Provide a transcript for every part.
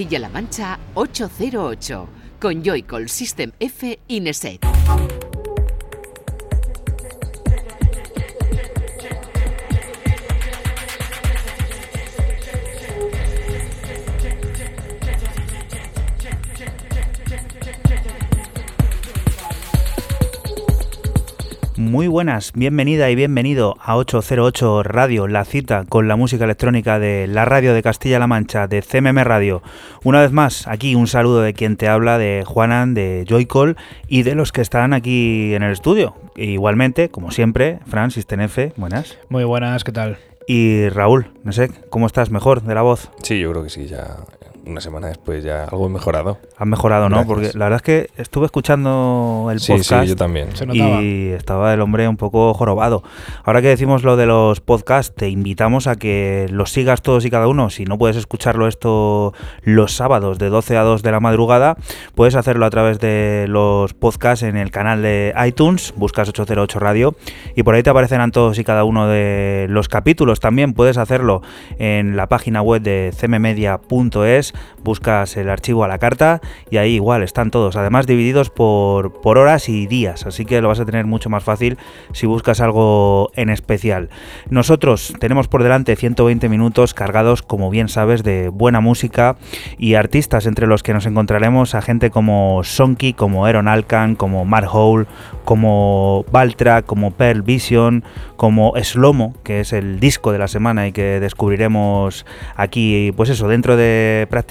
Castilla-La Mancha 808 con Joycall System F Ineset. Buenas, bienvenida y bienvenido a 808 Radio, la cita con la música electrónica de la radio de Castilla-La Mancha, de CMM Radio. Una vez más, aquí un saludo de quien te habla, de Juanan, de Joycall y de los que están aquí en el estudio. igualmente, como siempre, Francis Tenefe, buenas. Muy buenas, ¿qué tal? Y Raúl, no sé, ¿cómo estás? ¿Mejor de la voz? Sí, yo creo que sí, ya una semana después ya algo mejorado. Han mejorado, ¿no? Porque la verdad es que estuve escuchando el podcast. Sí, yo también. y estaba el hombre un poco jorobado. Ahora que decimos lo de los podcasts, te invitamos a que los sigas todos y cada uno. Si no puedes escucharlo esto los sábados de 12 a 2 de la madrugada, puedes hacerlo a través de los podcasts en el canal de iTunes, buscas 808 Radio y por ahí te aparecerán todos y cada uno de los capítulos. También puedes hacerlo en la página web de cmmedia.es buscas el archivo a la carta y ahí igual están todos, además divididos por, por horas y días, así que lo vas a tener mucho más fácil si buscas algo en especial. Nosotros tenemos por delante 120 minutos cargados, como bien sabes, de buena música y artistas entre los que nos encontraremos a gente como Sonky, como Aaron Alcan, como Mark Hole, como Valtra, como Pearl Vision, como Slomo, que es el disco de la semana y que descubriremos aquí, pues eso, dentro de prácticamente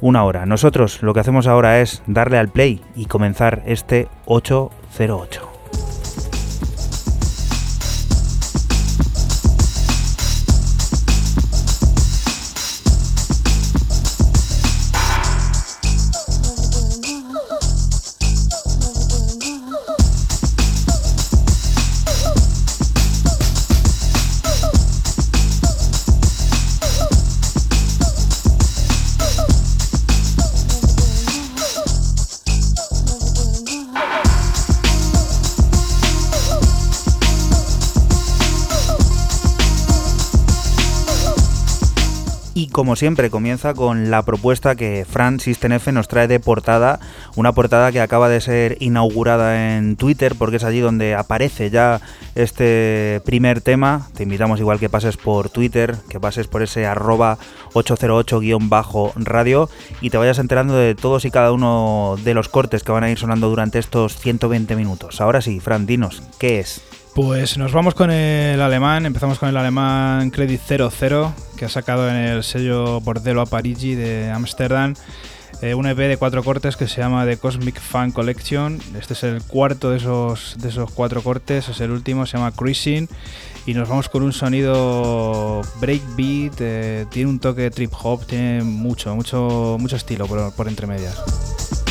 una hora. Nosotros lo que hacemos ahora es darle al play y comenzar este 808. Como siempre, comienza con la propuesta que Fran Sistenefe nos trae de portada, una portada que acaba de ser inaugurada en Twitter, porque es allí donde aparece ya este primer tema. Te invitamos igual que pases por Twitter, que pases por ese arroba 808-radio y te vayas enterando de todos y cada uno de los cortes que van a ir sonando durante estos 120 minutos. Ahora sí, Fran, dinos, ¿qué es? Pues nos vamos con el alemán, empezamos con el alemán Credit 00, que ha sacado en el sello Bordello a Parigi de Ámsterdam eh, un EP de cuatro cortes que se llama The Cosmic Fan Collection. Este es el cuarto de esos, de esos cuatro cortes, es el último, se llama Cruising. Y nos vamos con un sonido breakbeat, eh, tiene un toque trip hop, tiene mucho, mucho, mucho estilo por, por entre medias.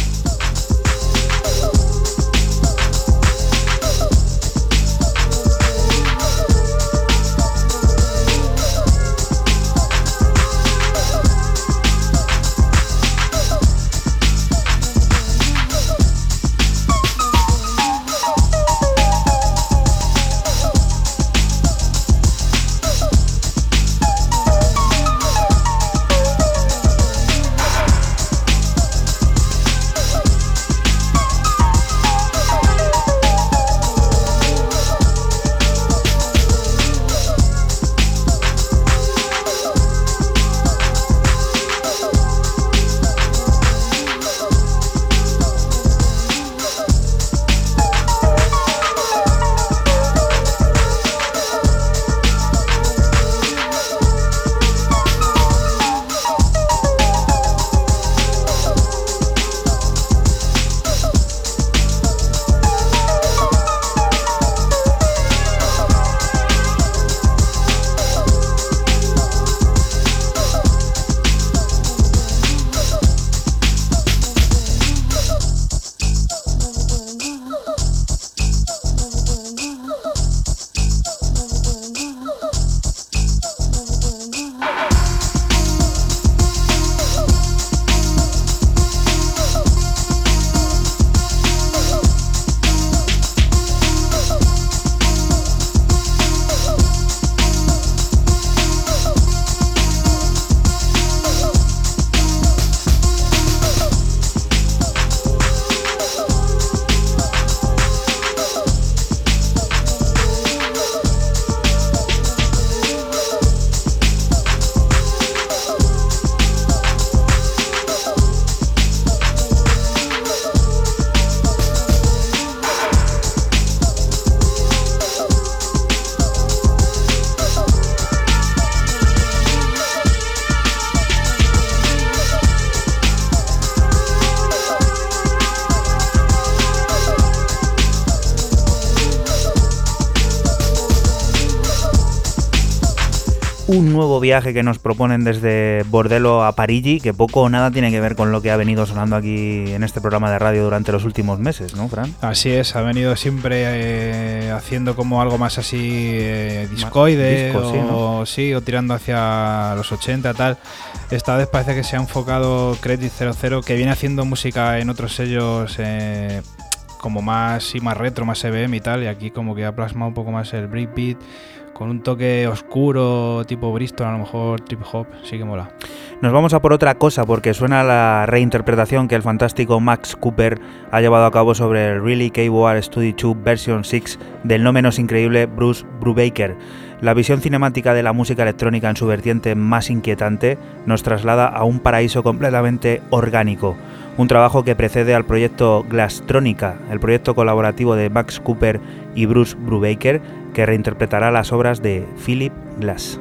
Nuevo viaje que nos proponen desde Bordello a Parigi, que poco o nada tiene que ver con lo que ha venido sonando aquí en este programa de radio durante los últimos meses, ¿no, Fran? Así es, ha venido siempre eh, haciendo como algo más así eh, discoide o, sí, o tirando hacia los 80 tal. Esta vez parece que se ha enfocado Credit 00, que viene haciendo música en otros sellos eh, como más y más retro, más EBM y tal, y aquí como que ha plasmado un poco más el breakbeat con un toque oscuro, tipo Bristol, a lo mejor trip hop, sí que mola. Nos vamos a por otra cosa, porque suena la reinterpretación que el fantástico Max Cooper ha llevado a cabo sobre el Really K-War Studio 2 Version 6 del no menos increíble Bruce Brubaker. La visión cinemática de la música electrónica en su vertiente más inquietante nos traslada a un paraíso completamente orgánico, un trabajo que precede al proyecto Glasstronica, el proyecto colaborativo de Max Cooper y Bruce Brubaker, que reinterpretará las obras de Philip Glass.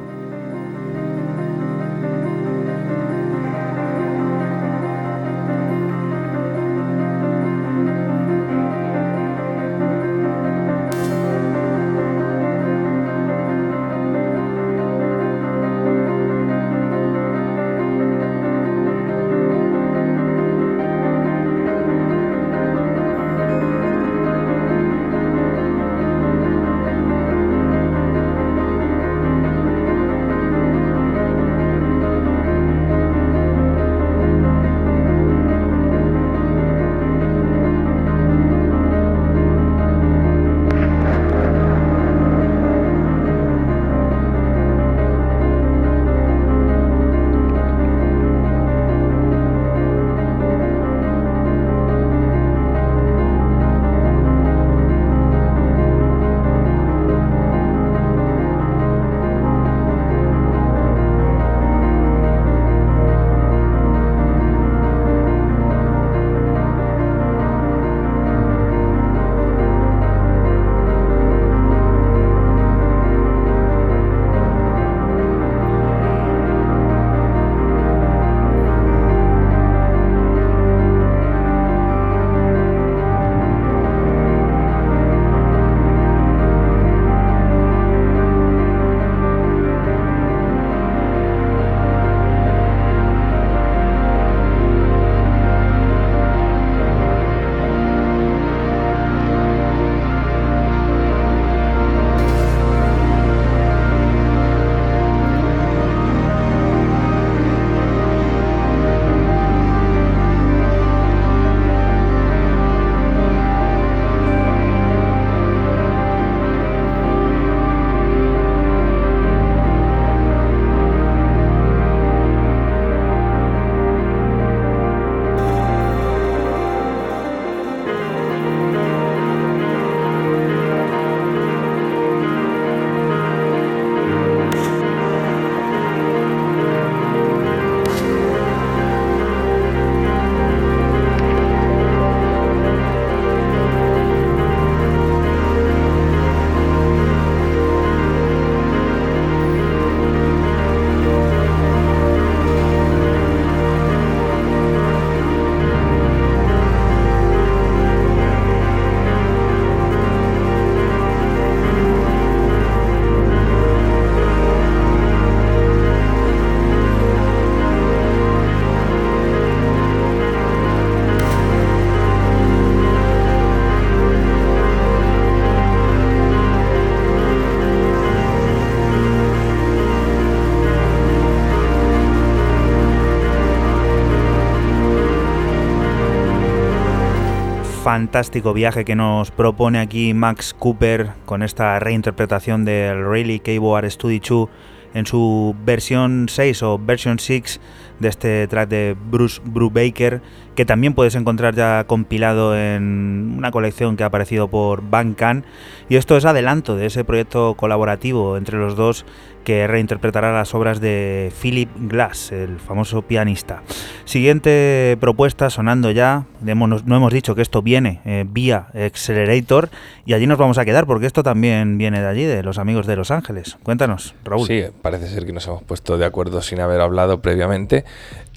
Fantástico viaje que nos propone aquí Max Cooper con esta reinterpretación del Rayleigh K-War Studio 2 en su versión 6 o versión 6 de este track de Bruce Brubaker que también puedes encontrar ya compilado en una colección que ha aparecido por Bandcamp y esto es adelanto de ese proyecto colaborativo entre los dos que reinterpretará las obras de Philip Glass, el famoso pianista. Siguiente propuesta sonando ya, no hemos dicho que esto viene eh, vía Accelerator y allí nos vamos a quedar porque esto también viene de allí, de los amigos de Los Ángeles. Cuéntanos, Raúl. Sí, parece ser que nos hemos puesto de acuerdo sin haber hablado previamente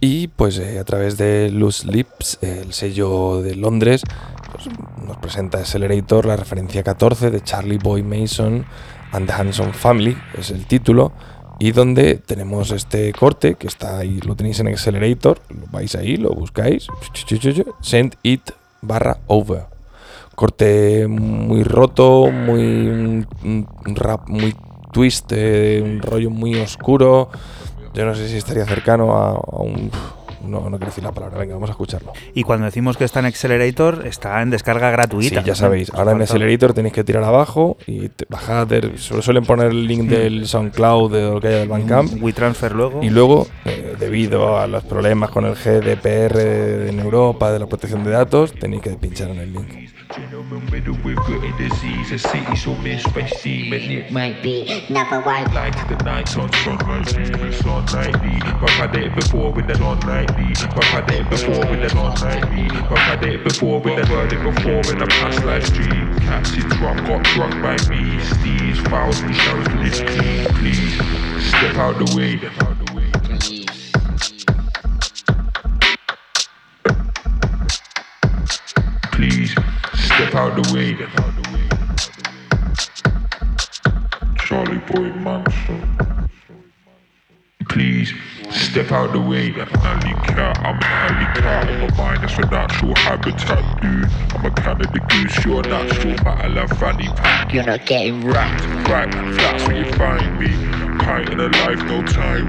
y pues eh, a través de Loose Lips, el sello de Londres, pues, nos presenta Accelerator, la referencia 14 de Charlie Boy Mason and the Hanson Family, es el título. y donde tenemos este corte que está ahí, lo tenéis en Accelerator, lo vais ahí, lo buscáis, send it barra over. Corte muy roto, muy un rap muy twist, eh, un rollo muy oscuro. Yo no sé si estaría cercano a, a un no, no quiero decir la palabra, venga, vamos a escucharlo. Y cuando decimos que está en Accelerator, está en descarga gratuita. Sí, ya sabéis. Ahora en Accelerator tenéis que tirar abajo y bajad. suelen poner el link del SoundCloud de lo que haya del Bandcamp. WeTransfer luego. Y luego, eh, debido a los problemas con el GDPR en Europa de la protección de datos, tenéis que pinchar en el link. lightly. But I did it before with the last nightly. But I did it before with the heard it before in a past life stream. Captain drum got drunk by me. Steve's fouls me shouts to this clean, please. Step out the way. Please step out the way. Charlie Boy Manson. Please step out the way. An alley cat, I'm an alley cat. In my mind, it's a natural habitat, dude. I'm a Canada goose, you're a natural matter fanny pack. You're not getting wrapped. Right, that's where you find me. Pint in a life, no time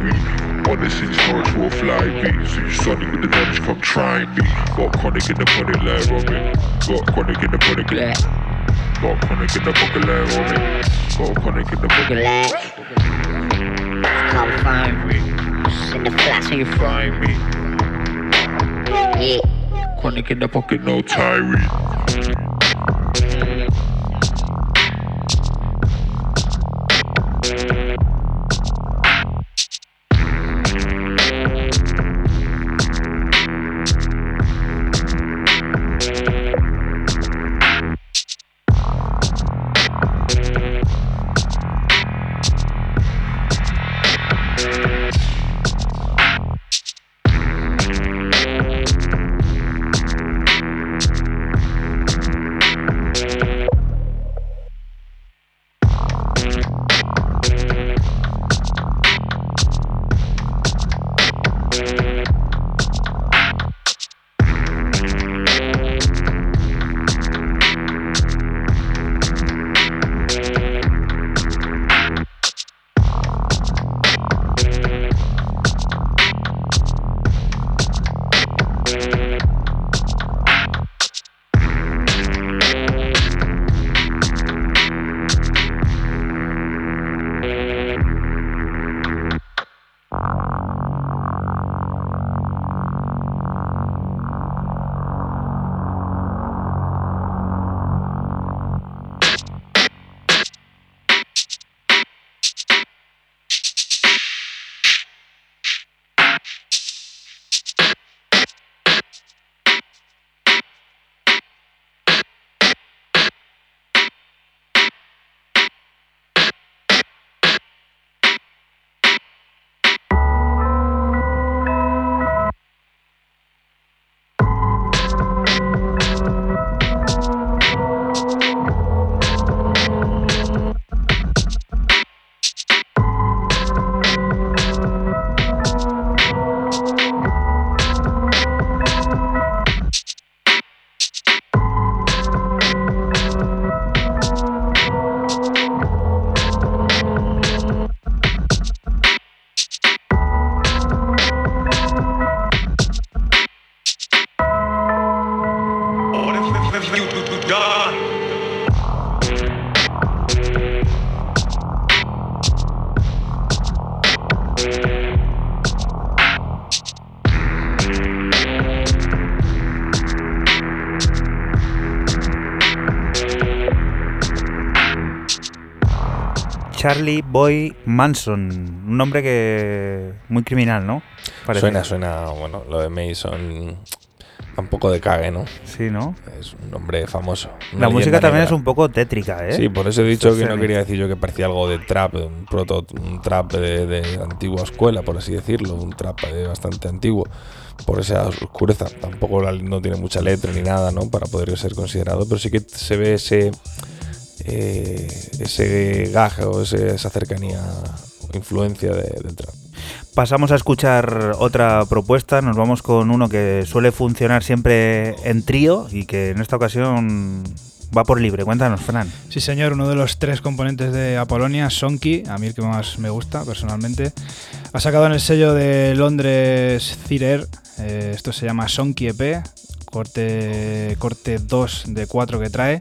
Honest intellectual fly beat So you sonic with the damage, come try me Got chronic in the body layer of it Got chronic in the body layer Got chronic in the body layer of it Got chronic in the body layer Come find me In the and you find me? Chronic in the pocket, no Tyree Charlie Boy Manson. Un nombre que. muy criminal, ¿no? Suena, suena. Bueno, lo de Mason. Un poco de cague, ¿no? Sí, ¿no? Es un nombre famoso. La música también es un poco tétrica, ¿eh? Sí, por eso he dicho que no quería decir yo que parecía algo de trap, un proto, un trap de, antigua escuela, por así decirlo, un trap bastante antiguo, por esa oscureza. Tampoco no tiene mucha letra ni nada, ¿no? Para poder ser considerado, pero sí que se ve ese eh, ese gaje o esa cercanía influencia de- del trap. Pasamos a escuchar otra propuesta, nos vamos con uno que suele funcionar siempre en trío y que en esta ocasión va por libre. Cuéntanos, Fran. Sí, señor, uno de los tres componentes de Apolonia, Sonky, a mí el que más me gusta personalmente, ha sacado en el sello de Londres Cirer, eh, esto se llama Sonky EP, corte, corte 2 de 4 que trae,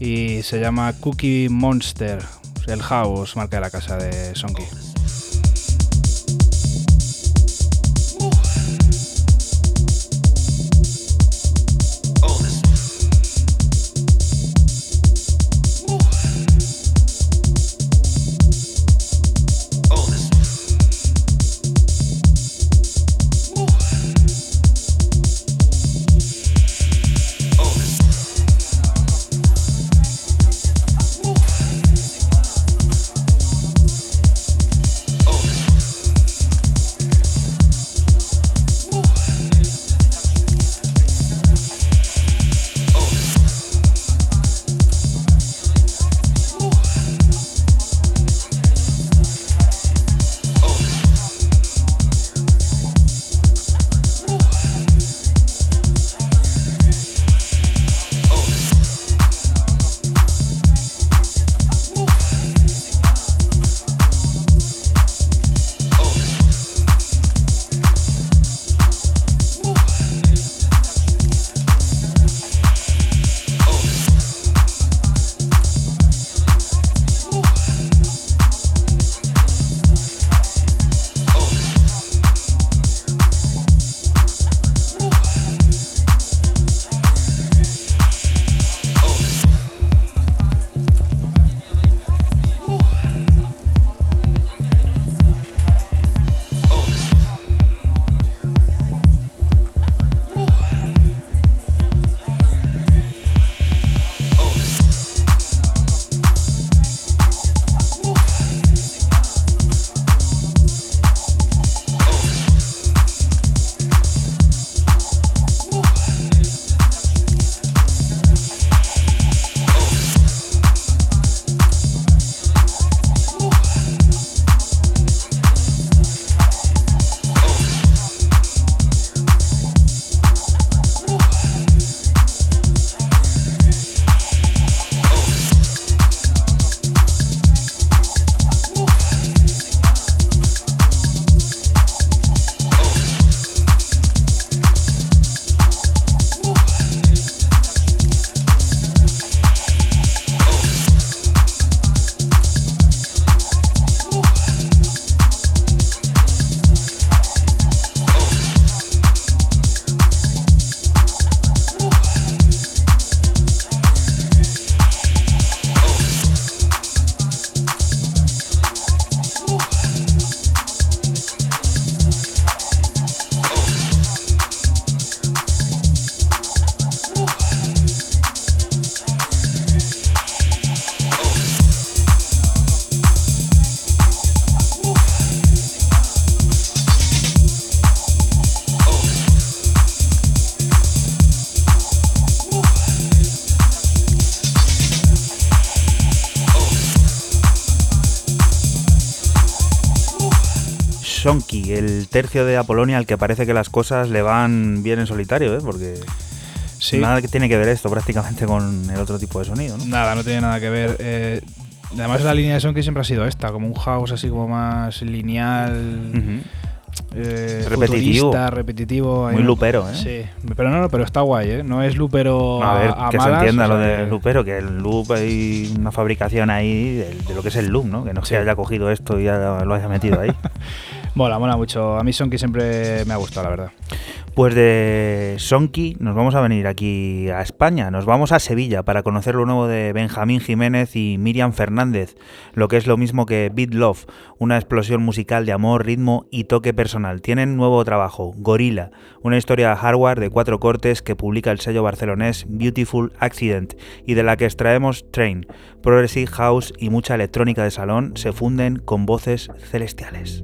y se llama Cookie Monster, el house, marca de la casa de Sonky. Tercio de Apolonia al que parece que las cosas le van bien en solitario, ¿eh? porque Sí, nada que tiene que ver esto prácticamente con el otro tipo de sonido. ¿no? nada, no tiene nada que ver. eh, además la línea de Sonky siempre ha sido esta, como un house así como más lineal, Ujú. eh, Repetitivo. Muy lupero, ¿eh? Sí, pero no, no, pero está guay, ¿eh? No es lupero A ver, a, que se entienda lo sea, de que- loopero, que el loop hay una fabricación ahí de, de lo que es el loop, ¿no? Que no se haya cogido esto y ya lo haya metido ahí. Mola, mola mucho. A mí Sonky siempre me ha gustado, la verdad. Pues de Sonky nos vamos a venir aquí a España, nos vamos a Sevilla para conocer lo nuevo de Benjamín Jiménez y Miriam Fernández, lo que es lo mismo que Beat Love, una explosión musical de amor, ritmo y toque personal. Tienen nuevo trabajo, Gorilla, una historia hardware de cuatro cortes que publica el sello barcelonés Beautiful Accident y de la que extraemos Train, Progressive House y mucha electrónica de salón se funden con voces celestiales.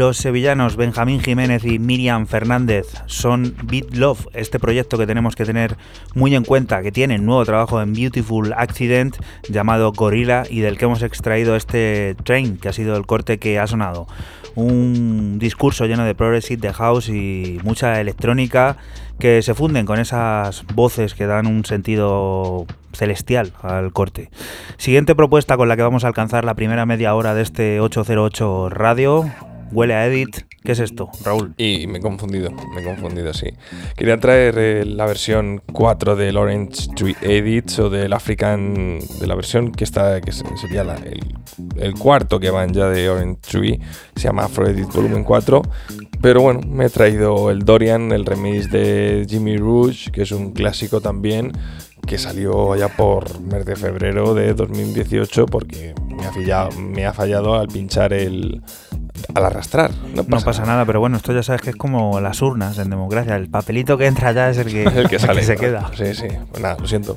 Los sevillanos Benjamín Jiménez y Miriam Fernández son Beat Love, este proyecto que tenemos que tener muy en cuenta, que tiene nuevo trabajo en Beautiful Accident llamado Gorilla y del que hemos extraído este Train, que ha sido el corte que ha sonado. Un discurso lleno de progressive, de house y mucha electrónica que se funden con esas voces que dan un sentido celestial al corte. Siguiente propuesta con la que vamos a alcanzar la primera media hora de este 808 Radio. Huele a Edit. ¿Qué es esto, Raúl? Y me he confundido, me he confundido, sí. Quería traer eh, la versión 4 del Orange Tree Edits o del African, de la versión que está, que sería el, el, cuarto que van ya de Orange Tree, se llama Afro Edit Volumen 4. Pero bueno, me he traído el Dorian, el remix de Jimmy Rouge, que es un clásico también, que salió ya por mes de febrero de 2018 porque me ha, fallado, me ha fallado al pinchar el... al arrastrar. No pasa, nada. pero bueno, esto ya sabes que es como las urnas en democracia. El papelito que entra ya es el que, el que, sale, se queda. Sí, sí. Pues nada, lo siento.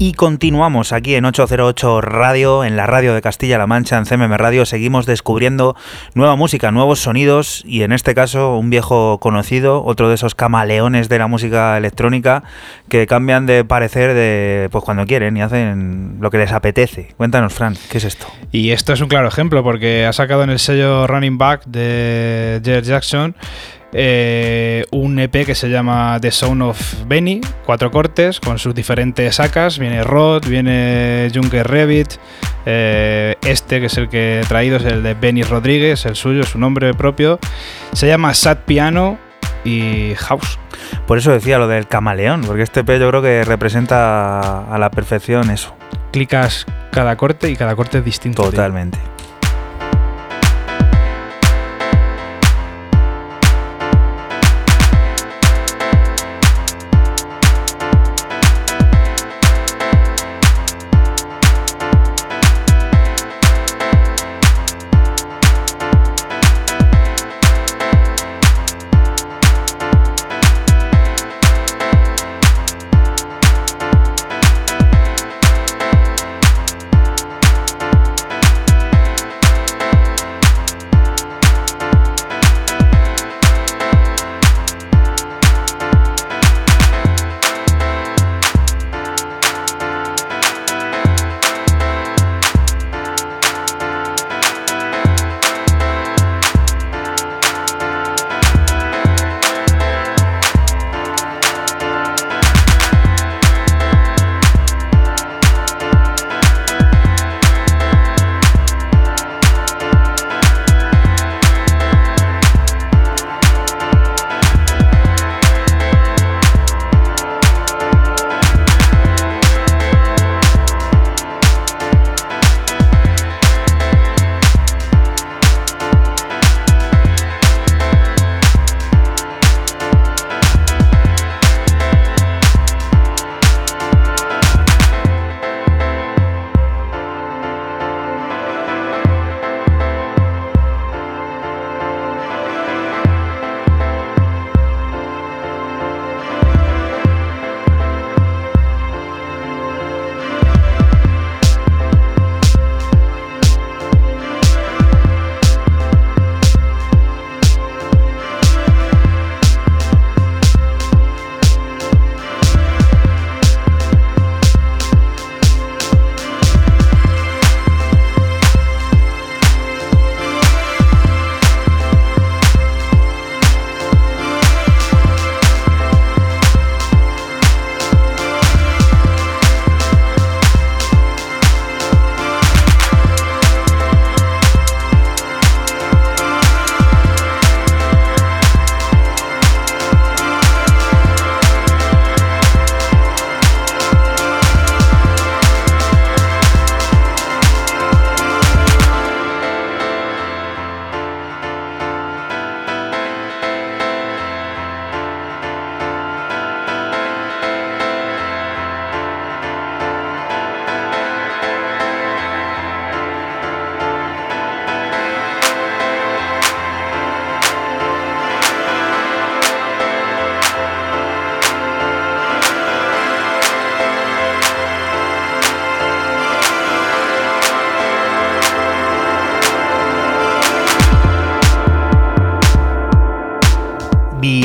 Y continuamos aquí en 808 Radio, en la radio de Castilla-La Mancha, en CMM Radio. Seguimos descubriendo nueva música, nuevos sonidos y en este caso un viejo conocido, otro de esos camaleones de la música electrónica que cambian de parecer de pues cuando quieren y hacen lo que les apetece. Cuéntanos, Fran, ¿qué es esto? Y esto es un claro ejemplo porque ha sacado en el sello Running Back de Jared Jackson eh, un EP que se llama The Sound of Benny, cuatro cortes con sus diferentes sacas. Viene Rod, viene Junker Revit, eh, este que es el que he traído es el de Benny Rodríguez, el suyo, su nombre propio. Se llama Sad Piano y House. Por eso decía lo del camaleón, porque este EP yo creo que representa a la perfección eso. Clicas cada corte y cada corte es distinto. Totalmente.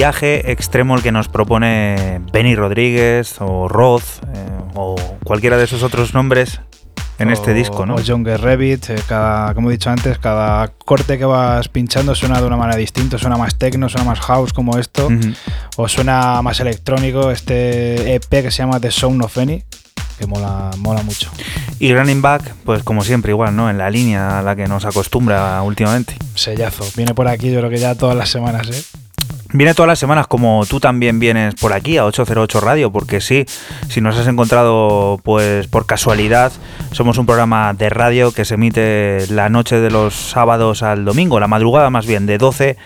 Viaje extremo el que nos propone Benny Rodríguez o Roth eh, o cualquiera de esos otros nombres en este disco, ¿no? O John Rabbit, eh, cada, como he dicho antes, cada corte que vas pinchando suena de una manera distinta, suena más techno, suena más house como esto, o suena más electrónico, este EP que se llama The Sound of Benny, que mola, mola mucho. Y Running Back, pues como siempre, igual, ¿no? En la línea a la que nos acostumbra últimamente. Sellazo, viene por aquí yo creo que ya todas las semanas, ¿eh? Viene todas las semanas como tú también vienes por aquí a 808 Radio, porque sí, si nos has encontrado pues por casualidad, somos un programa de radio que se emite la noche de los sábados al domingo, la madrugada más bien, de 12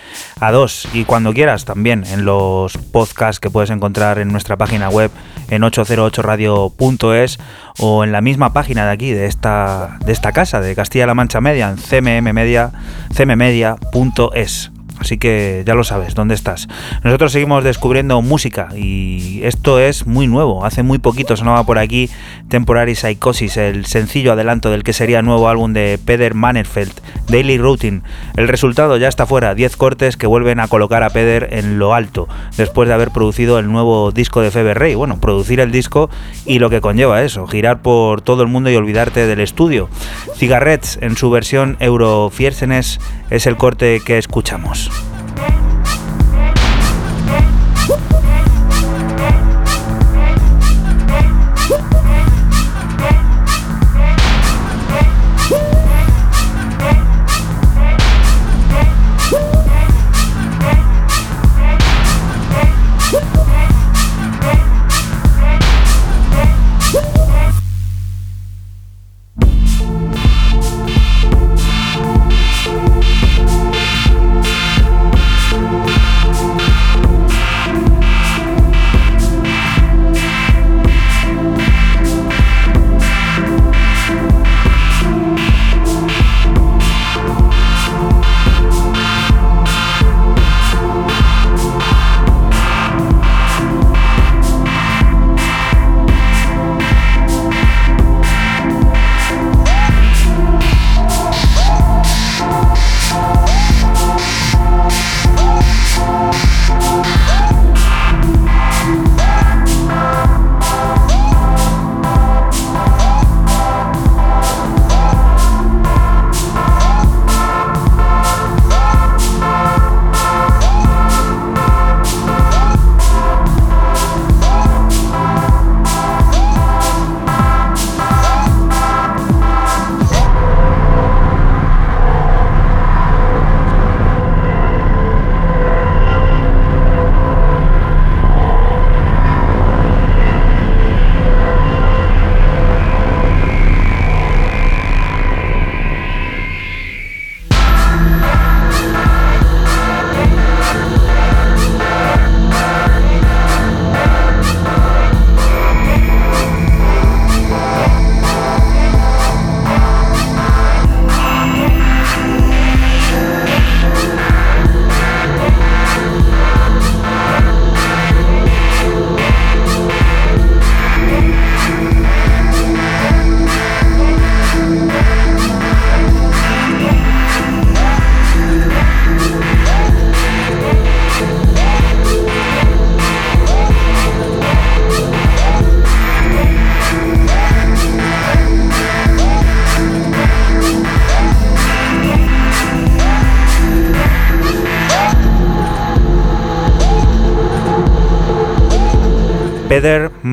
a 2 y cuando quieras también en los podcasts que puedes encontrar en nuestra página web en 808radio.es o en la misma página de aquí, de esta, de esta casa, de Castilla-La Mancha Media, en cmmmedia, cmmedia.es. Así que ya lo sabes, ¿dónde estás? Nosotros seguimos descubriendo música y esto es muy nuevo. Hace muy poquito sonaba por aquí Temporary Psychosis, el sencillo adelanto del que sería nuevo álbum de Peder Mannerfeld, Daily Routine. El resultado ya está fuera, 10 cortes que vuelven a colocar a Peder en lo alto, después de haber producido el nuevo disco de Feber Rey. Bueno, producir el disco y lo que conlleva eso, girar por todo el mundo y olvidarte del estudio. Cigarettes en su versión Eurofiersenes es el corte que escuchamos. Peder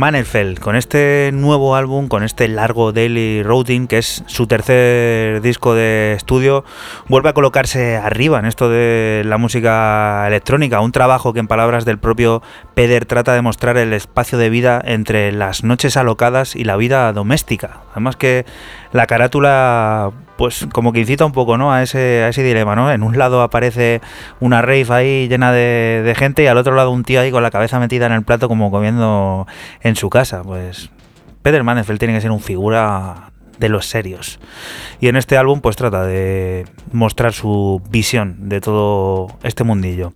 Mannerfeld, con este nuevo álbum, con este largo Daily Routine, que es su tercer disco de estudio, vuelve a colocarse arriba en esto de la música electrónica, un trabajo que en palabras del propio Peder trata de mostrar el espacio de vida entre las noches alocadas y la vida doméstica. Además que la carátula pues como que incita un poco ¿no? a, ese, dilema, ¿no? En un lado aparece una rave ahí llena de, de, gente y al otro lado un tío ahí con la cabeza metida en el plato como comiendo en su casa. Pues Peter Manfeld tiene que ser un figura de los serios. Y en este álbum pues trata de mostrar su visión de todo este mundillo.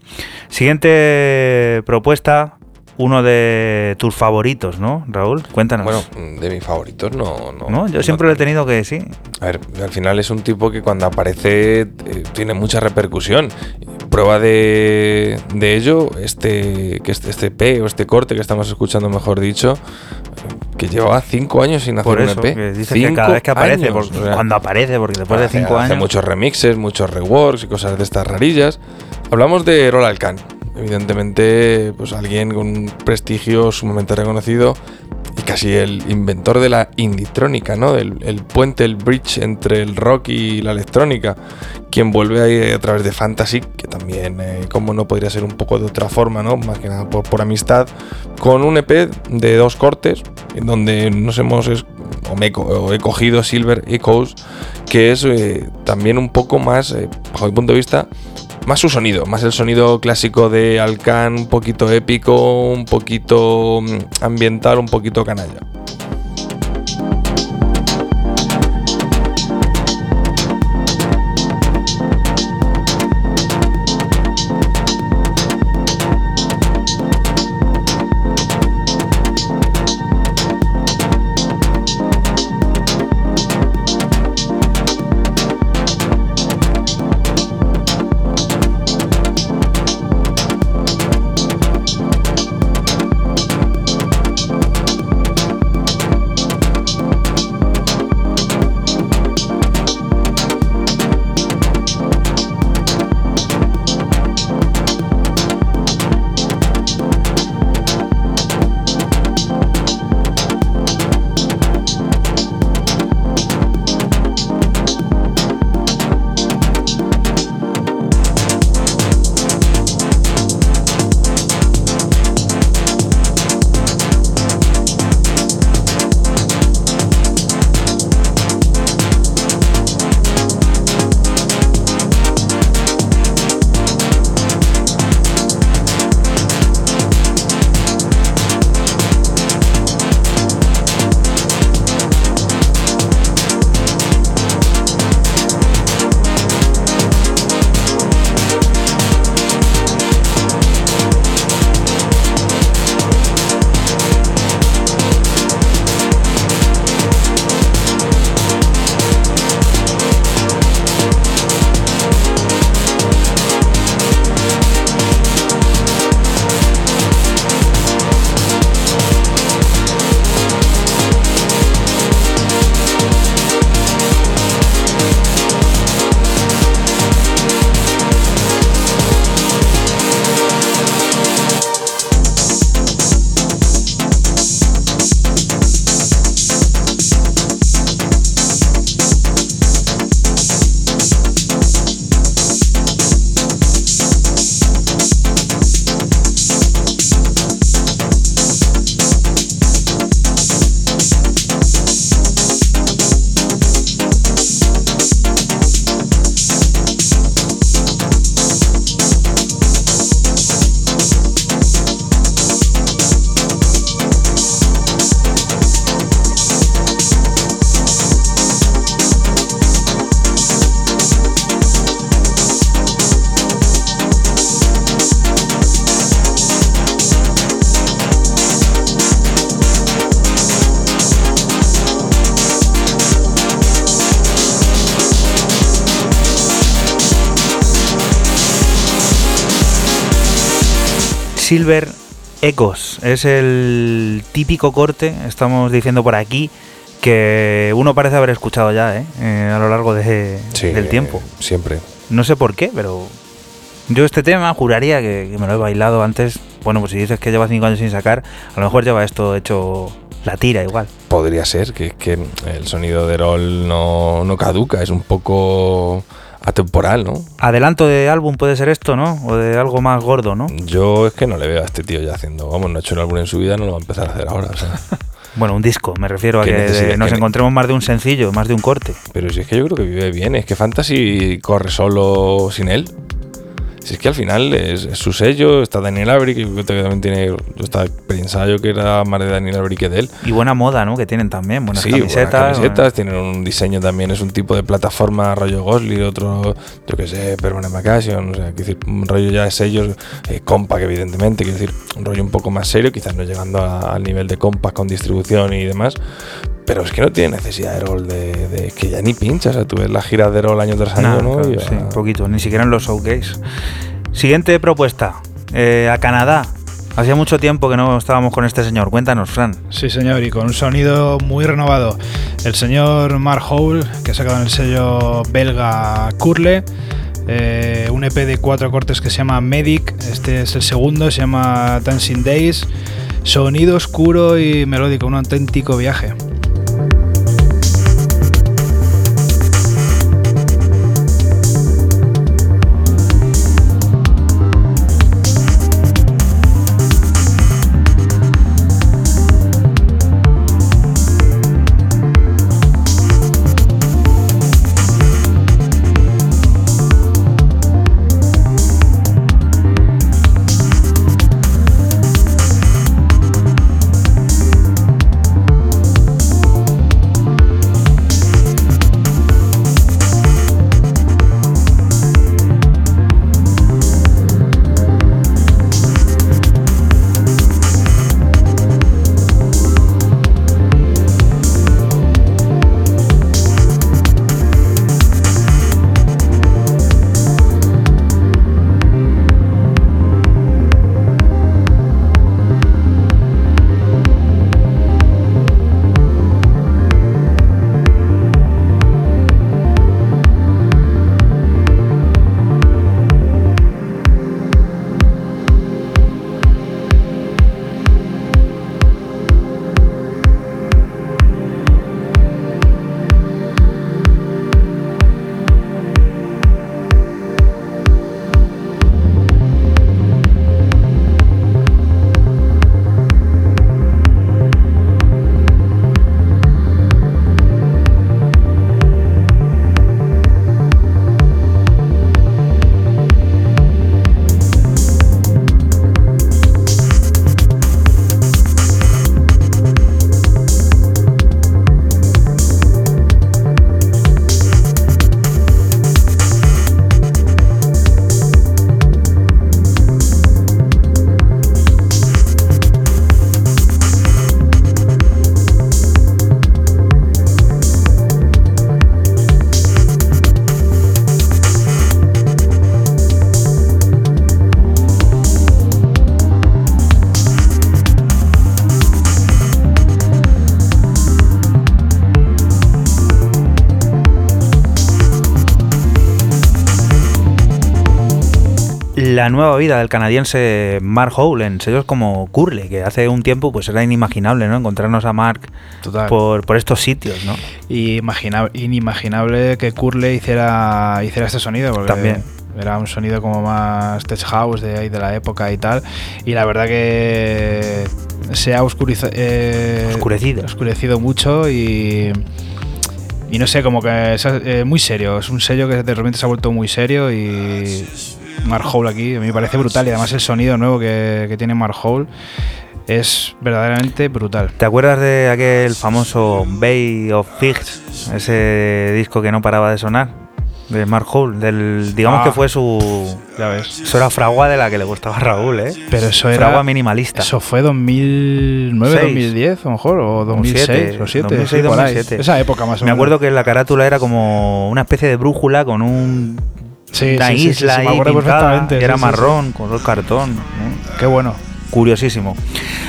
Siguiente propuesta, uno de tus favoritos, ¿no, Raúl? Cuéntanos. Bueno, de mis favoritos no. No, ¿No? yo siempre lo he tenido que sí. A ver, al final es un tipo que cuando aparece eh, tiene mucha repercusión. Prueba de, de ello, este, que este, este P o este corte que estamos escuchando, mejor dicho, que llevaba cinco años sin hacer Por eso, un EP. que dice Cinco que cada vez que aparece, años, porque- o sea, cuando aparece, porque después de hace- cinco hace años... muchos remixes, muchos reworks y cosas de estas rarillas. Hablamos de Roland Khan, evidentemente, pues alguien con un prestigio sumamente reconocido y casi el inventor de la inditrónica, ¿no? El, puente, el bridge entre el rock y la electrónica, quien vuelve ahí a través de Fantasy, que también, eh, como no podría ser un poco de otra forma, ¿no? Más que nada por, por amistad, con un EP de dos cortes, en donde nos hemos, o, me he cogido Silver Echoes, que es eh, también un poco más, eh, bajo mi punto de vista, más su sonido, más el sonido clásico de Alcan, un poquito épico, un poquito mm, ambiental, un poquito canalla. Silver Ecos. Es el típico corte, estamos diciendo por aquí, que uno parece haber escuchado ya ¿eh? Eh, a lo largo de- Sí, del eh, tiempo. Siempre. No sé por qué, pero yo este tema juraría que, que me lo he bailado antes. Bueno, pues si dices que lleva cinco años sin sacar, a lo mejor lleva esto hecho la tira igual. Podría ser que, que el sonido de Roll no, no caduca, es un poco atemporal, ¿no? Adelanto de álbum puede ser esto, ¿no? O de algo más gordo, ¿no? Yo es que no le veo a este tío ya haciendo, vamos, no ha hecho un álbum en su vida, no lo va a empezar a hacer ahora. o sea. Bueno, un disco, me refiero a ¿Qué que nos ¿Qué ne- encontremos más de un sencillo, más de un corte. Pero si es que yo creo que vive bien, es que Fantasy corre solo sin él. Si es que al final es, es su sello, está Daniel Avery, que también tiene. Yo estaba pensaba yo que era más de Daniel Avery que de él. Y buena moda, ¿no? Que tienen también, buenas sí, buenas camisetas. camisetas, tienen un diseño también, es un tipo de plataforma rollo Gosling, otro, yo que sé, Permanent Vacation, o sea, decir, un rollo ya de sellos, eh, Compact, evidentemente, quiero decir, un rollo un poco más serio, quizás no llegando a- al nivel de Compact con distribución y demás, pero es que no tiene necesidad de rol de, de- que ya ni pincha, o sea, tú ves la gira de rol año tras año, Nah, ¿no? claro, Y ya- sí, un poquito, ni siquiera en los showcase. Siguiente propuesta, eh, a Canadá. Hacía mucho tiempo que no estábamos con este señor. Cuéntanos, Fran. Sí, señor, y con un sonido muy renovado. El señor Mark Hole, que ha sacado en el sello belga Curle, eh, un EP de cuatro cortes que se llama Medic. Este es el segundo, se llama Dancing Days. Sonido oscuro y melódico, un auténtico viaje. La nueva vida del canadiense Mark Howell en sellos como Curly, que hace un tiempo pues era inimaginable, ¿no? Encontrarnos a Mark por, por, estos sitios, ¿no? Y inimaginable que Curly hiciera, hiciera este sonido, porque También. era un sonido como más tech house de ahí de la época y tal. Y la verdad que se ha eh, oscurecido. oscurecido mucho y y no sé, como que es eh, muy serio. Es un sello que de repente se ha vuelto muy serio y Mark Hole aquí, a mí me parece brutal y además el sonido nuevo que, tiene Mark Hole es verdaderamente brutal. ¿Te acuerdas de aquel famoso Bay of Pigs? Ese disco que no paraba de sonar. De Mark Hole, del, digamos que ah. fue su. Ya ves. Eso era fragua de la que le gustaba a Raúl, ¿eh? Pero eso era. Fragua minimalista. Eso fue 2009, 2010, a lo mejor, o 2006 o 2007. 2007. Esa época más o menos. Me acuerdo que la carátula era como una especie de brújula con un Sí, sí, isla sí, y perfectamente. era marrón, con el cartón. Qué bueno. Curiosísimo.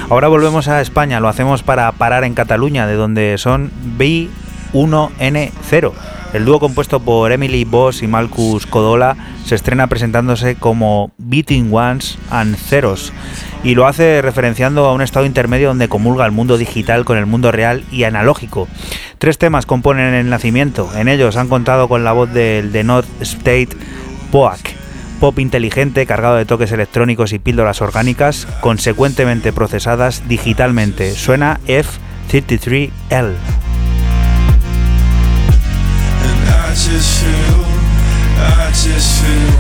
Ahora volvemos a España, lo hacemos para parar en Cataluña, de donde son B1N0. El dúo compuesto por Emily Boss y Malcus Codola se estrena presentándose como Beating Ones and Zeros y lo hace referenciando a un estado intermedio donde comulga el mundo digital con el mundo real y analógico. Tres temas componen el nacimiento. En ellos han contado con la voz del The North State POAC, pop inteligente cargado de toques electrónicos y píldoras orgánicas, consecuentemente procesadas digitalmente. Suena F33L. I just feel, I just feel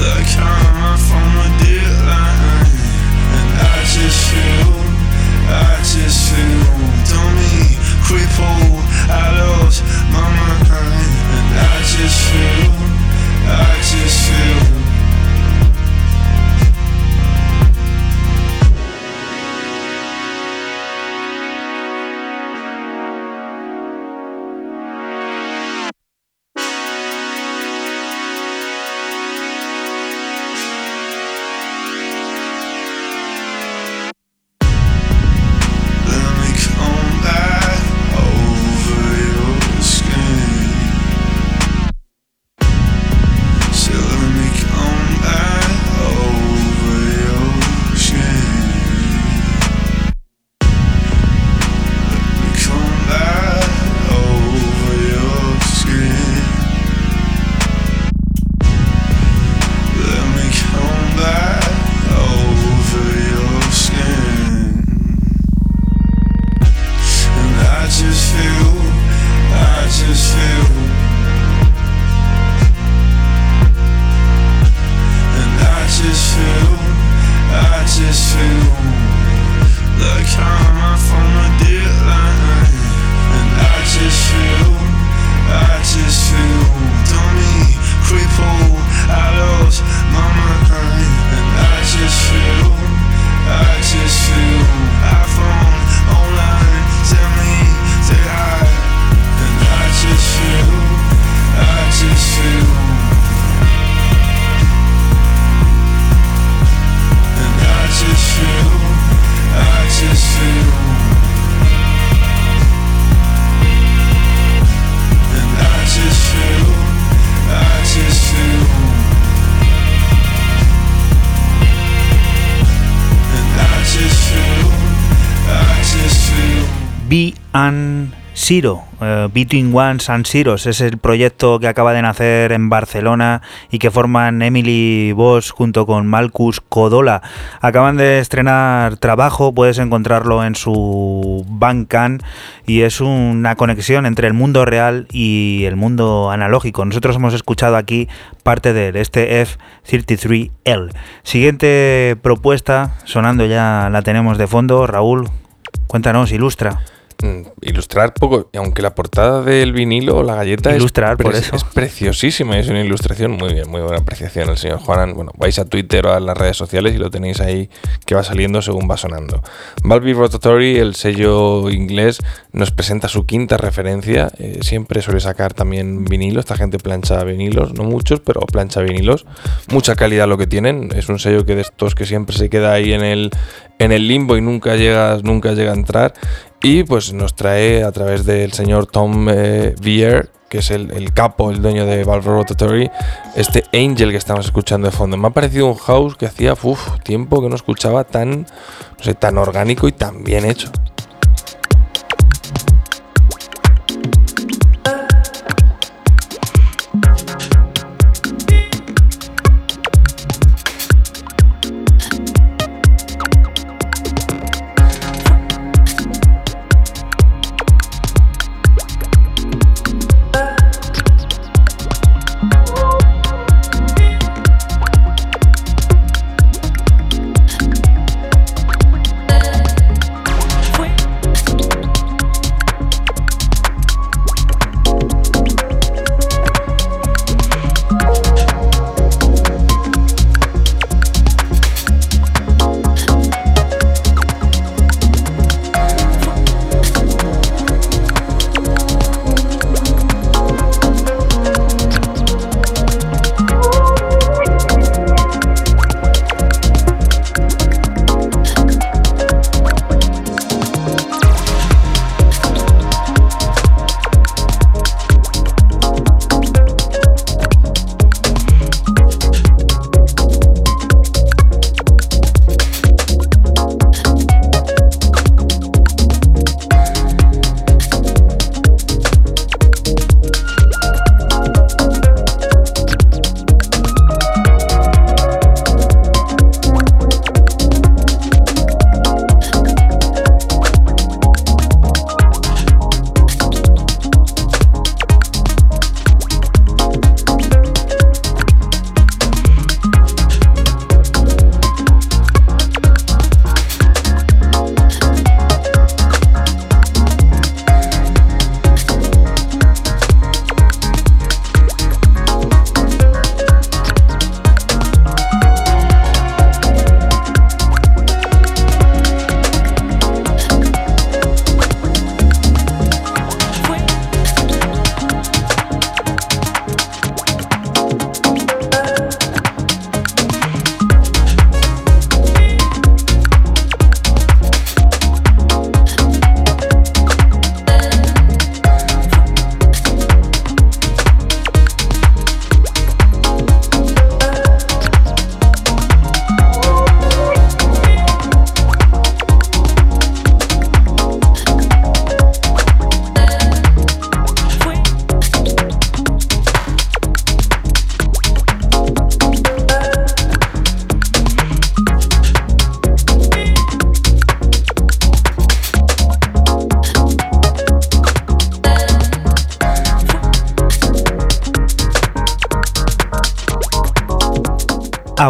like I'm Zero, eh, Between Ones and Zeros, es el proyecto que acaba de nacer en Barcelona y que forman Emily Bosch junto con Malcus Codola. Acaban de estrenar trabajo, puedes encontrarlo en su Bandcamp y es una conexión entre el mundo real y el mundo analógico. Nosotros hemos escuchado aquí parte de este F33L. Siguiente propuesta, sonando ya la tenemos de fondo, Raúl, cuéntanos, ilustra. Mm, ilustrar poco, aunque la portada del vinilo, la galleta Ilustrar, es, por eso. es preciosísima, es una ilustración muy bien, muy buena apreciación el señor Juanan. Bueno, vais a Twitter o a las redes sociales y lo tenéis ahí que va saliendo según va sonando. Valby Rotatory, el sello inglés, nos presenta su quinta referencia. eh, siempre suele sacar también vinilo, esta gente plancha vinilos, no muchos, pero plancha vinilos. Mucha calidad lo que tienen, es un sello que de estos que siempre se queda ahí en el, en el limbo y nunca llega, nunca llega a entrar. Y pues nos trae a través del señor Tom eh, Vier, que es el, el capo, el dueño de Valve Rotatory, este Angel que estamos escuchando de fondo. Me ha parecido un house que hacía uf, tiempo que no escuchaba tan, no sé, tan orgánico y tan bien hecho.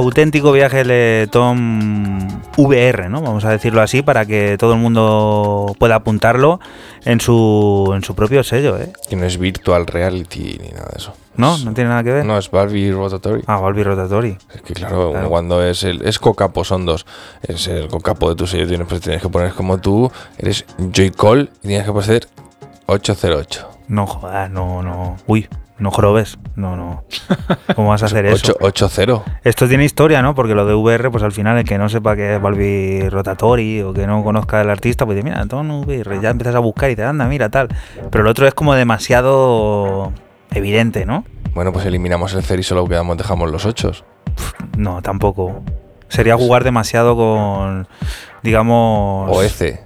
Auténtico viaje de Tom VR, ¿no? Vamos a decirlo así, para que todo el mundo pueda apuntarlo en su, en su propio sello, ¿eh? Que no es virtual reality ni nada de eso. ¿No? Es- ¿No tiene nada que ver? No, es Barbie Rotatory. Ah, Valby Rotatory. Es que claro, Claro. cuando es el es cocapo son dos. Es el cocapo de tu sello, tienes, pues, tienes que poner como tú, eres Call y tienes que poner 808. No jodas, no, no. Uy, no jorobes. No, no. ¿Cómo vas a hacer eso? 8, 8-0. Esto tiene historia, ¿no? Porque lo de VR, pues al final el que no sepa que es Valby Rotatory o que no conozca al artista, pues dice, mira, Tom VR, ya empiezas a buscar y te anda, mira, tal. Pero el otro es como demasiado evidente, ¿no? Bueno, pues eliminamos el 0 y solo quedamos, dejamos los 8. No, tampoco. Sería jugar demasiado con, digamos... O EC.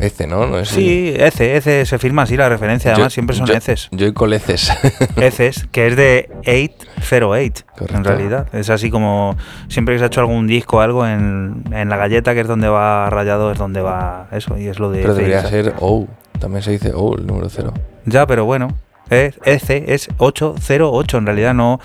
Ece, ¿no? ¿No es Sí, ECE, ECE se firma así la referencia, además Yo- siempre son yo- ECEs. Joy Coleces. ECEs, que es de 808, en Correcto. realidad. Es así como siempre que se ha hecho algún disco o algo en, en la galleta, que es donde va rayado, es donde va eso, y es lo de Pero ECE, debería ser O. También se dice O, el número cero. Ya, pero bueno, eh, EC es 808, en realidad no...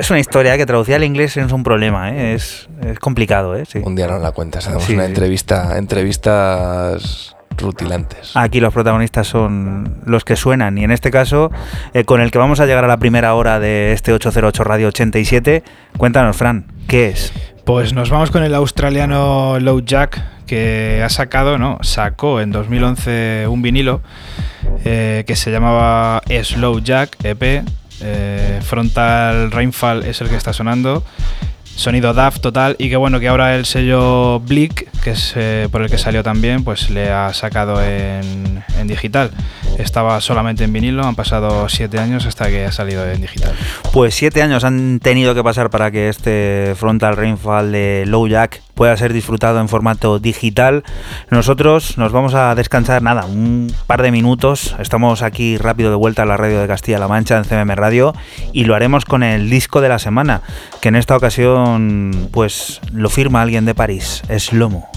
Es una historia que traducida al inglés es un problema, ¿eh? es, es complicado, ¿eh? Sí. Un día nos la cuentas. Hacemos Sí, una sí. entrevista, entrevistas rutilantes. Aquí los protagonistas son los que suenan y en este caso, eh, con el que vamos a llegar a la primera hora de este 808 Radio 87, cuéntanos, Fran, ¿qué es? Pues nos vamos con el australiano Low Jack, que ha sacado, no, sacó en 2011 un vinilo eh, que se llamaba Slow Jack EP. Eh, Frontal Rainfall es el que está sonando. Sonido DAF total y que bueno que ahora el sello Blick, que es eh, por el que salió también, pues le ha sacado en, en digital. Estaba solamente en vinilo, han pasado siete años hasta que ha salido en digital. Pues siete años han tenido que pasar para que este Frontal Rainfall de Low Jack pueda ser disfrutado en formato digital. Nosotros nos vamos a descansar, nada, un par de minutos. Estamos aquí rápido de vuelta a la radio de Castilla-La Mancha en CMM Radio y lo haremos con el disco de la semana, que en esta ocasión pues lo firma alguien de París, es Lomo.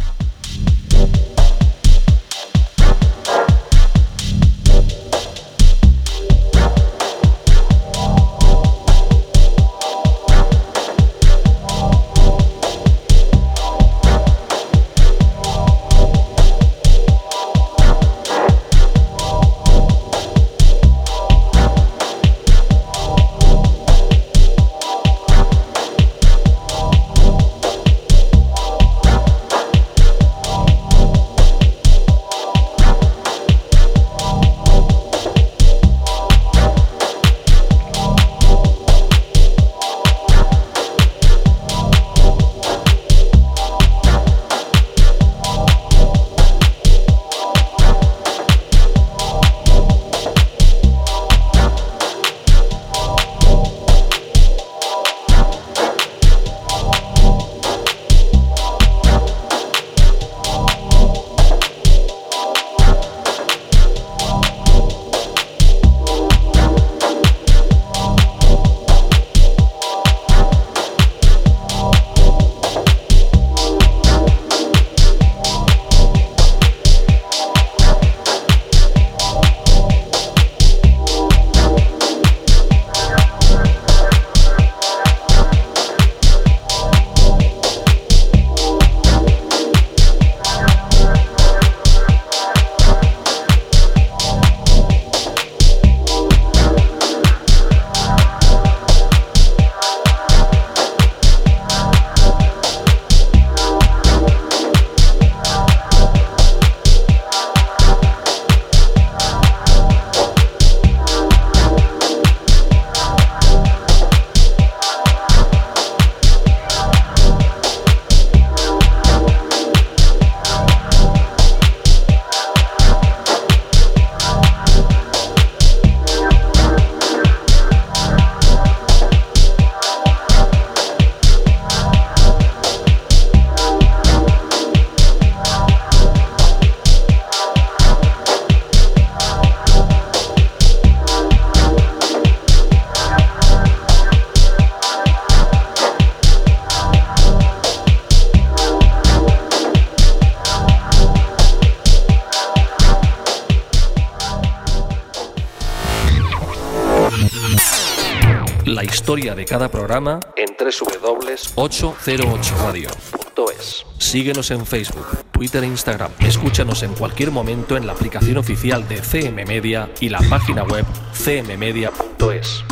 www.808radio.es. Síguenos en Facebook, Twitter e Instagram. Escúchanos en cualquier momento en la aplicación oficial de CM Media y la página web cmmedia.es.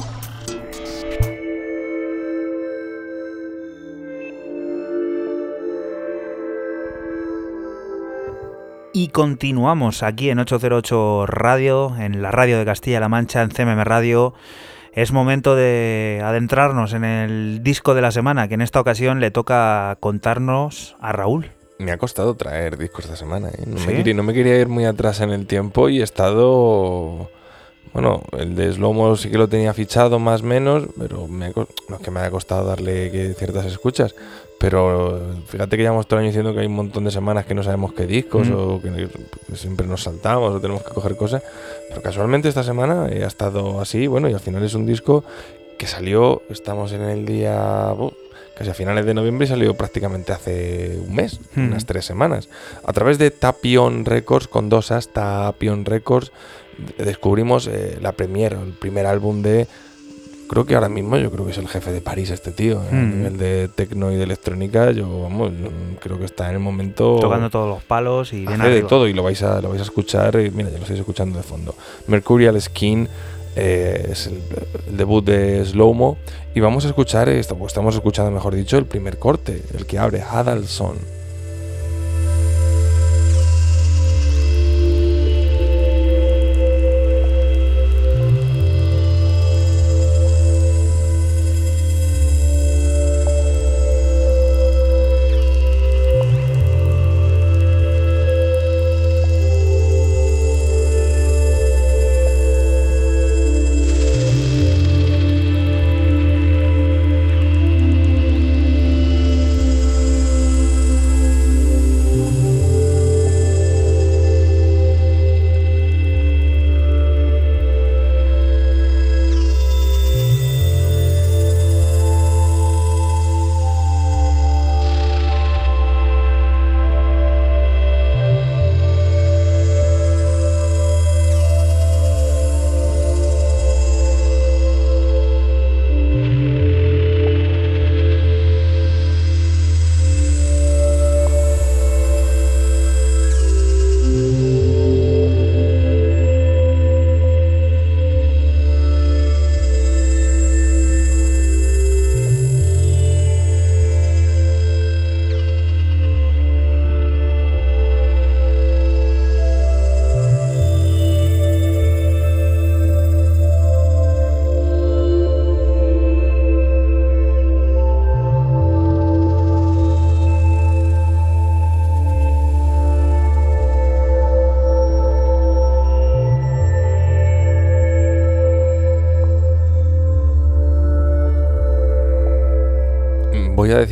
Y continuamos aquí en 808 Radio, en la radio de Castilla-La Mancha, en CMM Radio. Es momento de adentrarnos en el disco de la semana, que en esta ocasión le toca contarnos a Raúl. Me ha costado traer discos esta semana. ¿eh? No, ¿Sí? me quería, no me quería ir muy atrás en el tiempo y he estado Bueno, el de Slomo sí que lo tenía fichado más o menos, pero me no es que me haya costado darle que ciertas escuchas. Pero fíjate que llevamos todo el año diciendo que hay un montón de semanas que no sabemos qué discos Mm. o que, que siempre nos saltamos o tenemos que coger cosas. Pero casualmente esta semana eh, ha estado así, bueno, y al final es un disco que salió, estamos en el día casi a finales de noviembre y salió prácticamente hace un mes, Mm. unas tres semanas. A través de Tapion Records, con dos as, Tapion Records, descubrimos eh, la premiere, el primer álbum de... Creo que ahora mismo yo creo que es el jefe de París este tío. A Mm. nivel de tecno y de electrónica, yo vamos, yo creo que está en el momento... Tocando todos los palos y bien de todo y lo vais a, lo vais a escuchar. y mira, ya lo estáis escuchando de fondo. Mercurial Skin eh, es el, el debut de Slowmo. Y vamos a escuchar, esto, o estamos escuchando, mejor dicho, el primer corte, el que abre Adalson.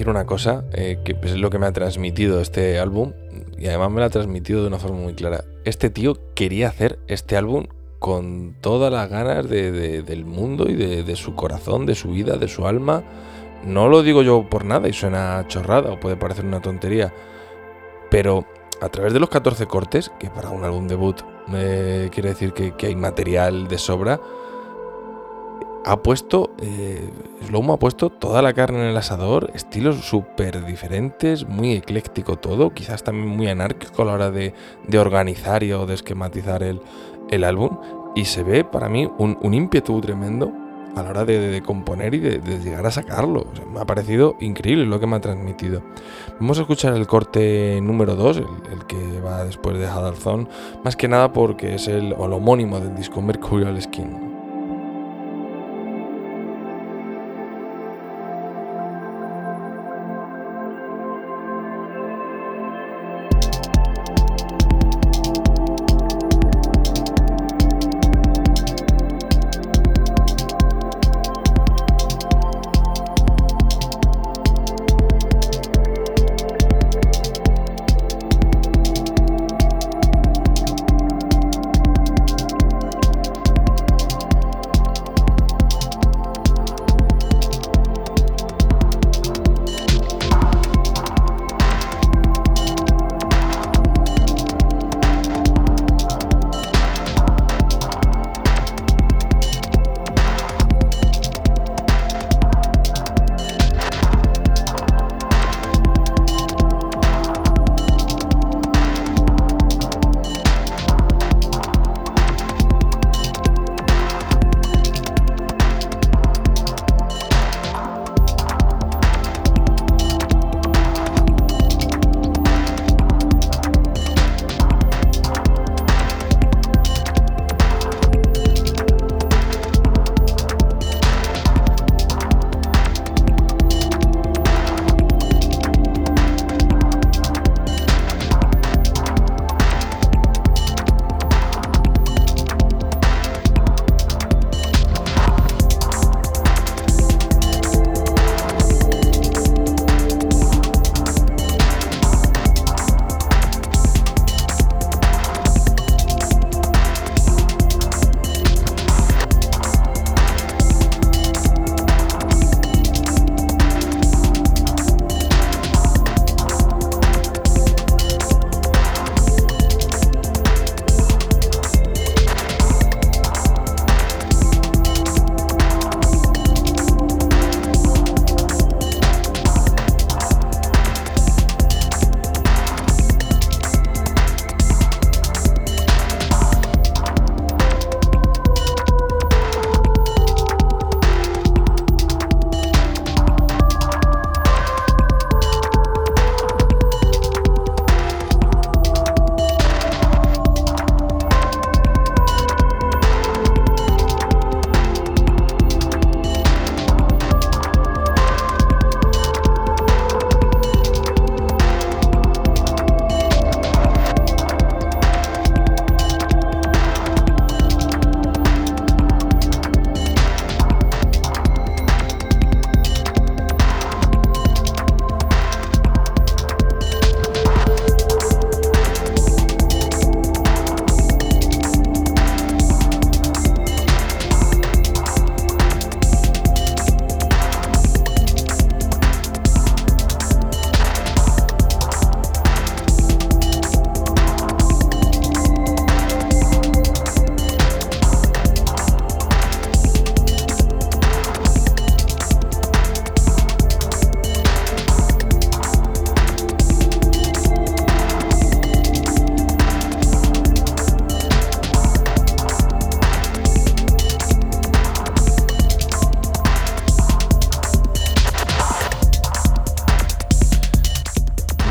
Una cosa eh, que es lo que me ha transmitido este álbum y además me lo ha transmitido de una forma muy clara. Este tío quería hacer este álbum con todas las ganas de- de- del mundo y de, su corazón, de su vida, de su alma. No lo digo yo por nada y suena chorrada o puede parecer una tontería, pero a través de los 14 cortes, que para un álbum debut eh, quiere decir que hay material de sobra, ha puesto, eh, ha puesto toda la carne en el asador, estilos súper diferentes, muy ecléctico todo, quizás también muy anárquico a la hora de, organizar y o de esquematizar el, álbum. Y se ve para mí un, un ímpetu tremendo a la hora de, de componer y de, llegar a sacarlo. Me ha parecido increíble lo que me ha transmitido. Vamos a escuchar el corte número 2, el, que va después de Hadalzón, más que nada porque es el, el homónimo del disco Mercurial Skin.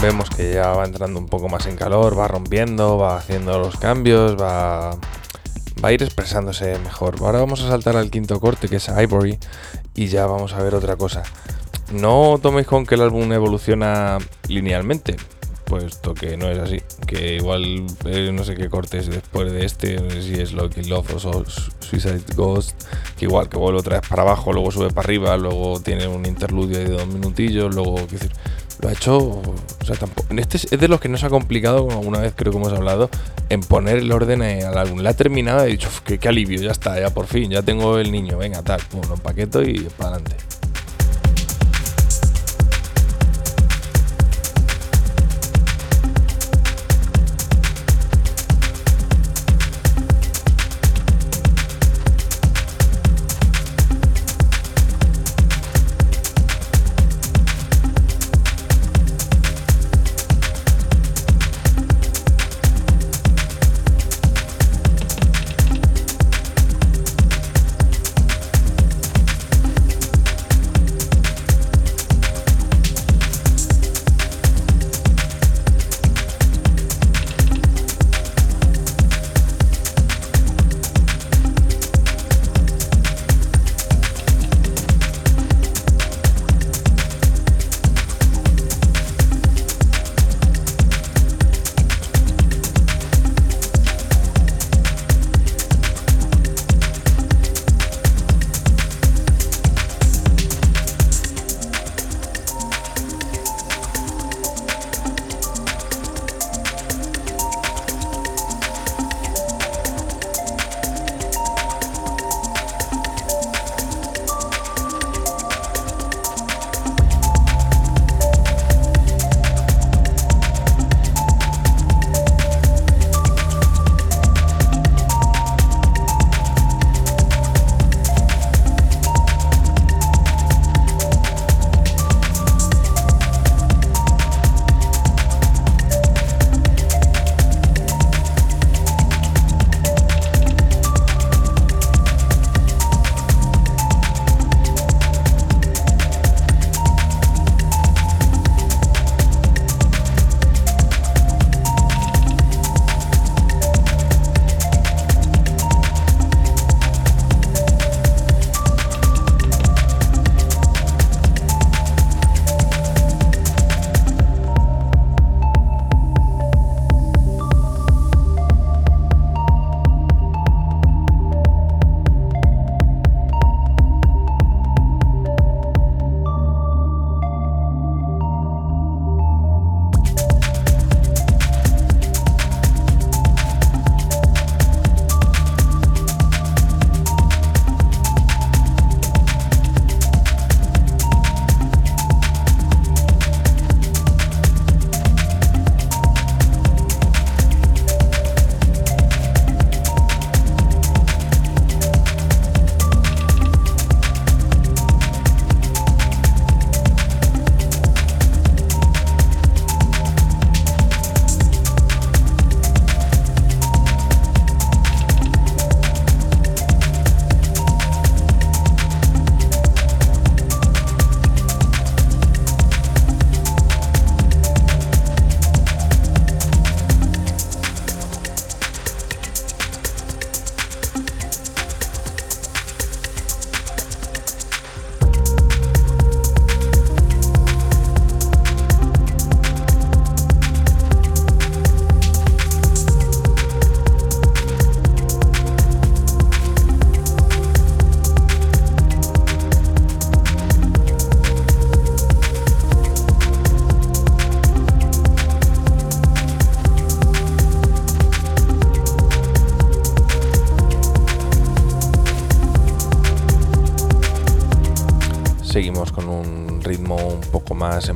Vemos que ya va entrando un poco más en calor, va rompiendo, va haciendo los cambios, va, va a ir expresándose mejor. Ahora vamos a saltar al quinto corte que es Ivory y ya vamos a ver otra cosa. No toméis con que el álbum evoluciona linealmente, puesto que no es así. Que igual eh, no sé qué cortes después de este, no sé si es Lucky Love o Suicide Ghost, que igual que vuelve otra vez para abajo, luego sube para arriba, luego tiene un interludio de dos minutillos, luego, lo ha hecho, o sea, tampoco, este es, de los que no se ha complicado, como alguna vez creo que hemos hablado, en poner el orden al álbum. La ha terminado y he dicho, qué, qué alivio, ya está, ya por fin, ya tengo el niño, venga, tal, bueno, un paqueto y para adelante.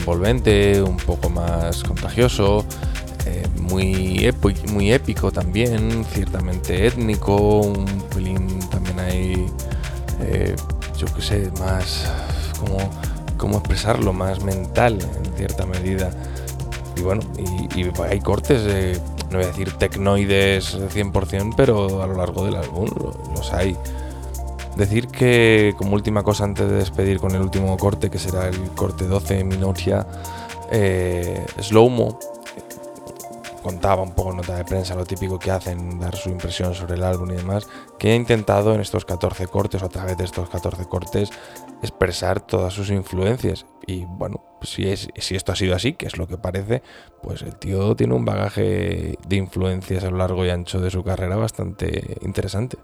Envolvente, un poco más contagioso, eh, muy, muy épico también, ciertamente étnico, un pelín también hay, eh, yo qué sé, más como cómo expresarlo, más mental en cierta medida. Y bueno, y, hay cortes, no voy a decir tecnoides 100%, pero a lo largo del álbum los hay. Decir que, como última cosa antes de despedir con el último corte, que será el corte 12 Minotia, eh, Slowmo contaba un poco nota de prensa lo típico que hacen, dar su impresión sobre el álbum y demás, que ha intentado en estos 14 cortes o a través de estos 14 cortes expresar todas sus influencias. Y bueno, si, es, si esto ha sido así, que es lo que parece, pues el tío tiene un bagaje de influencias a lo largo y ancho de su carrera bastante interesante.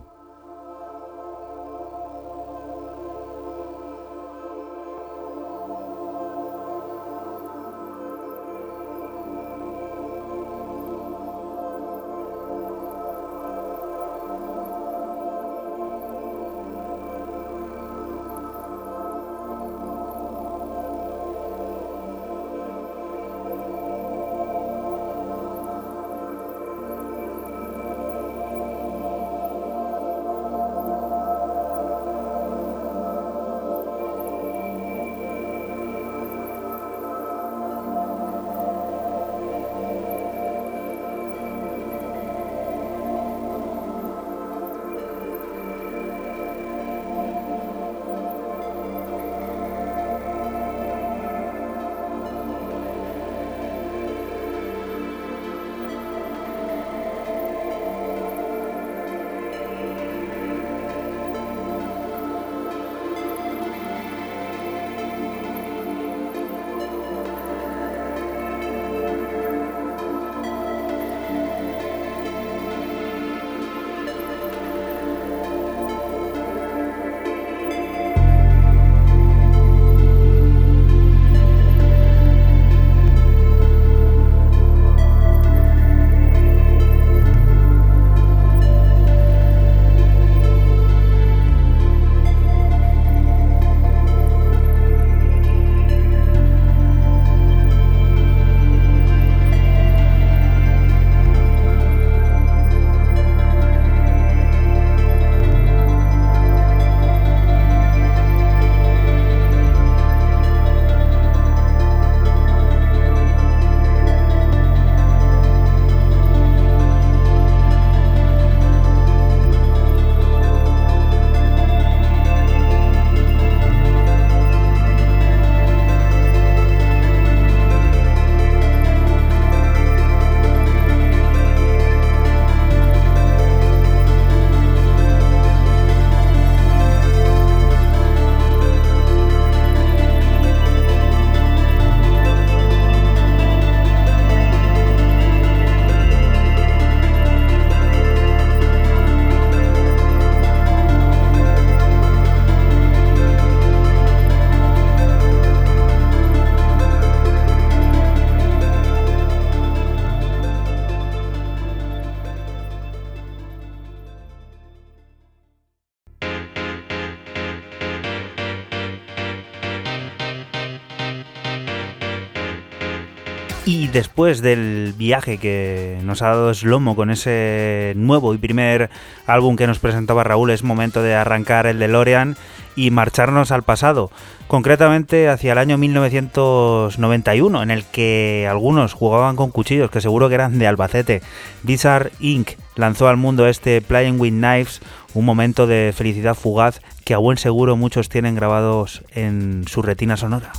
Después del viaje que nos ha dado Slomo con ese nuevo y primer álbum que nos presentaba Raúl, es momento de arrancar el DeLorean y marcharnos al pasado, concretamente hacia el año 1991, en el que algunos jugaban con cuchillos que seguro que eran de Albacete. Bizarre Inc. lanzó al mundo este Playing with Knives, un momento de felicidad fugaz que a buen seguro muchos tienen grabados en su retina sonora.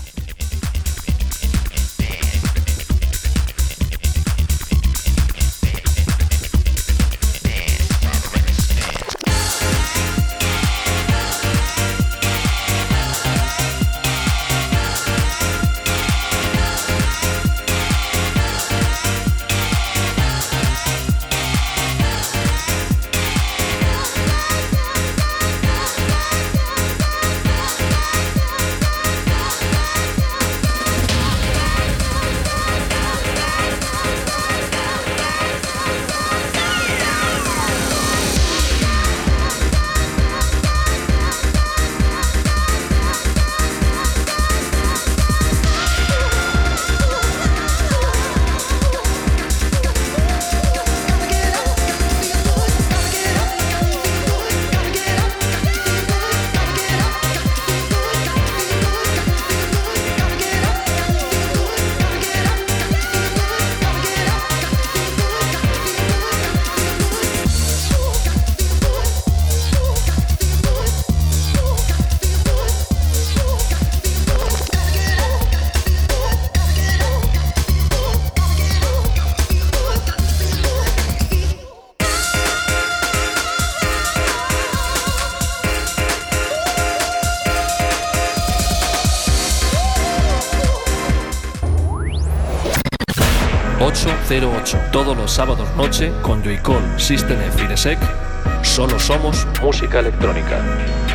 Con Joycall, System F y. Solo somos música electrónica.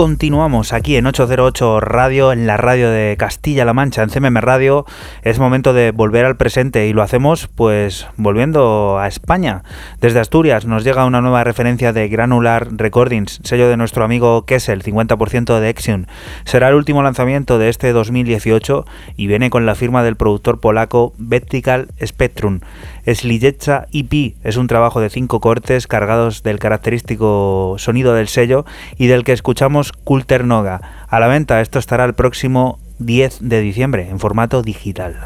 Continuamos aquí en 808 Radio, en la radio de Castilla-La Mancha, en CMM Radio. Es momento de volver al presente y lo hacemos pues volviendo a España. Desde Asturias nos llega una nueva referencia de Granular Recordings, sello de nuestro amigo Kessel, 50% de Exion. Será el último lanzamiento de este 2018 y viene con la firma del productor polaco Vertical Spectrum. Slijecha EP es un trabajo de cinco cortes cargados del característico sonido del sello y del que escuchamos Kulter Noga. A la venta, esto estará el próximo 10 de diciembre en formato digital.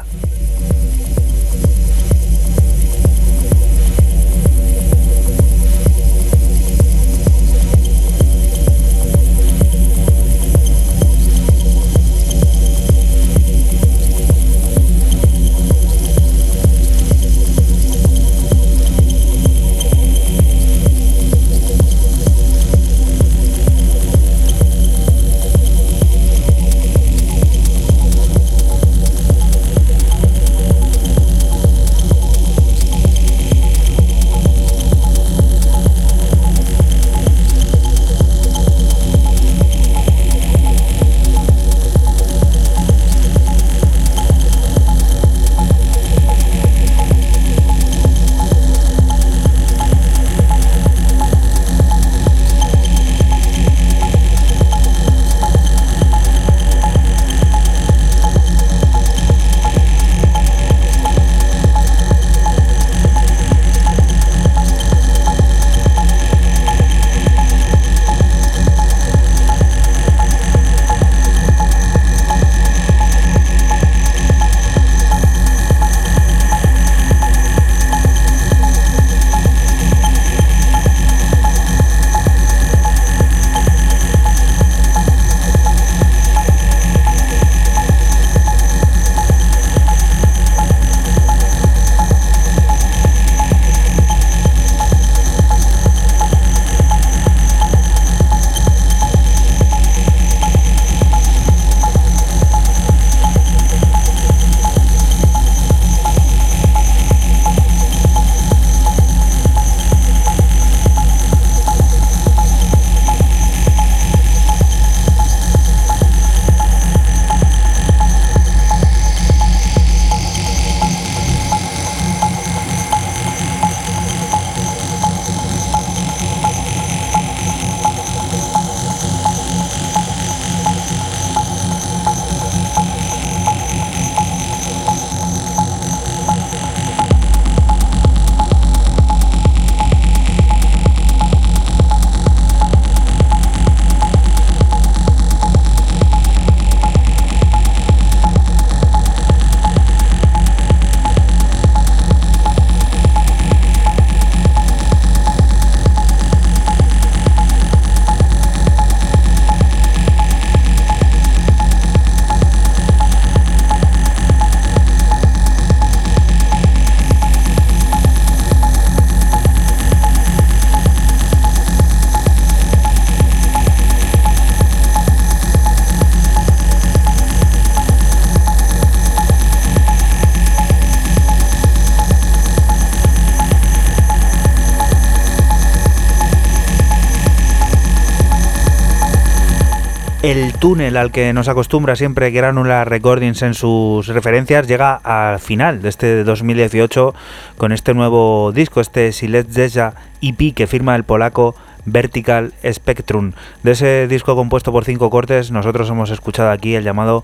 Túnel al que nos acostumbra siempre Granular Recordings en sus referencias llega al final de este 2018 con este nuevo disco, este Silet Deja EP que firma el polaco Vertical Spectrum. De ese disco compuesto por cinco cortes, nosotros hemos escuchado aquí el llamado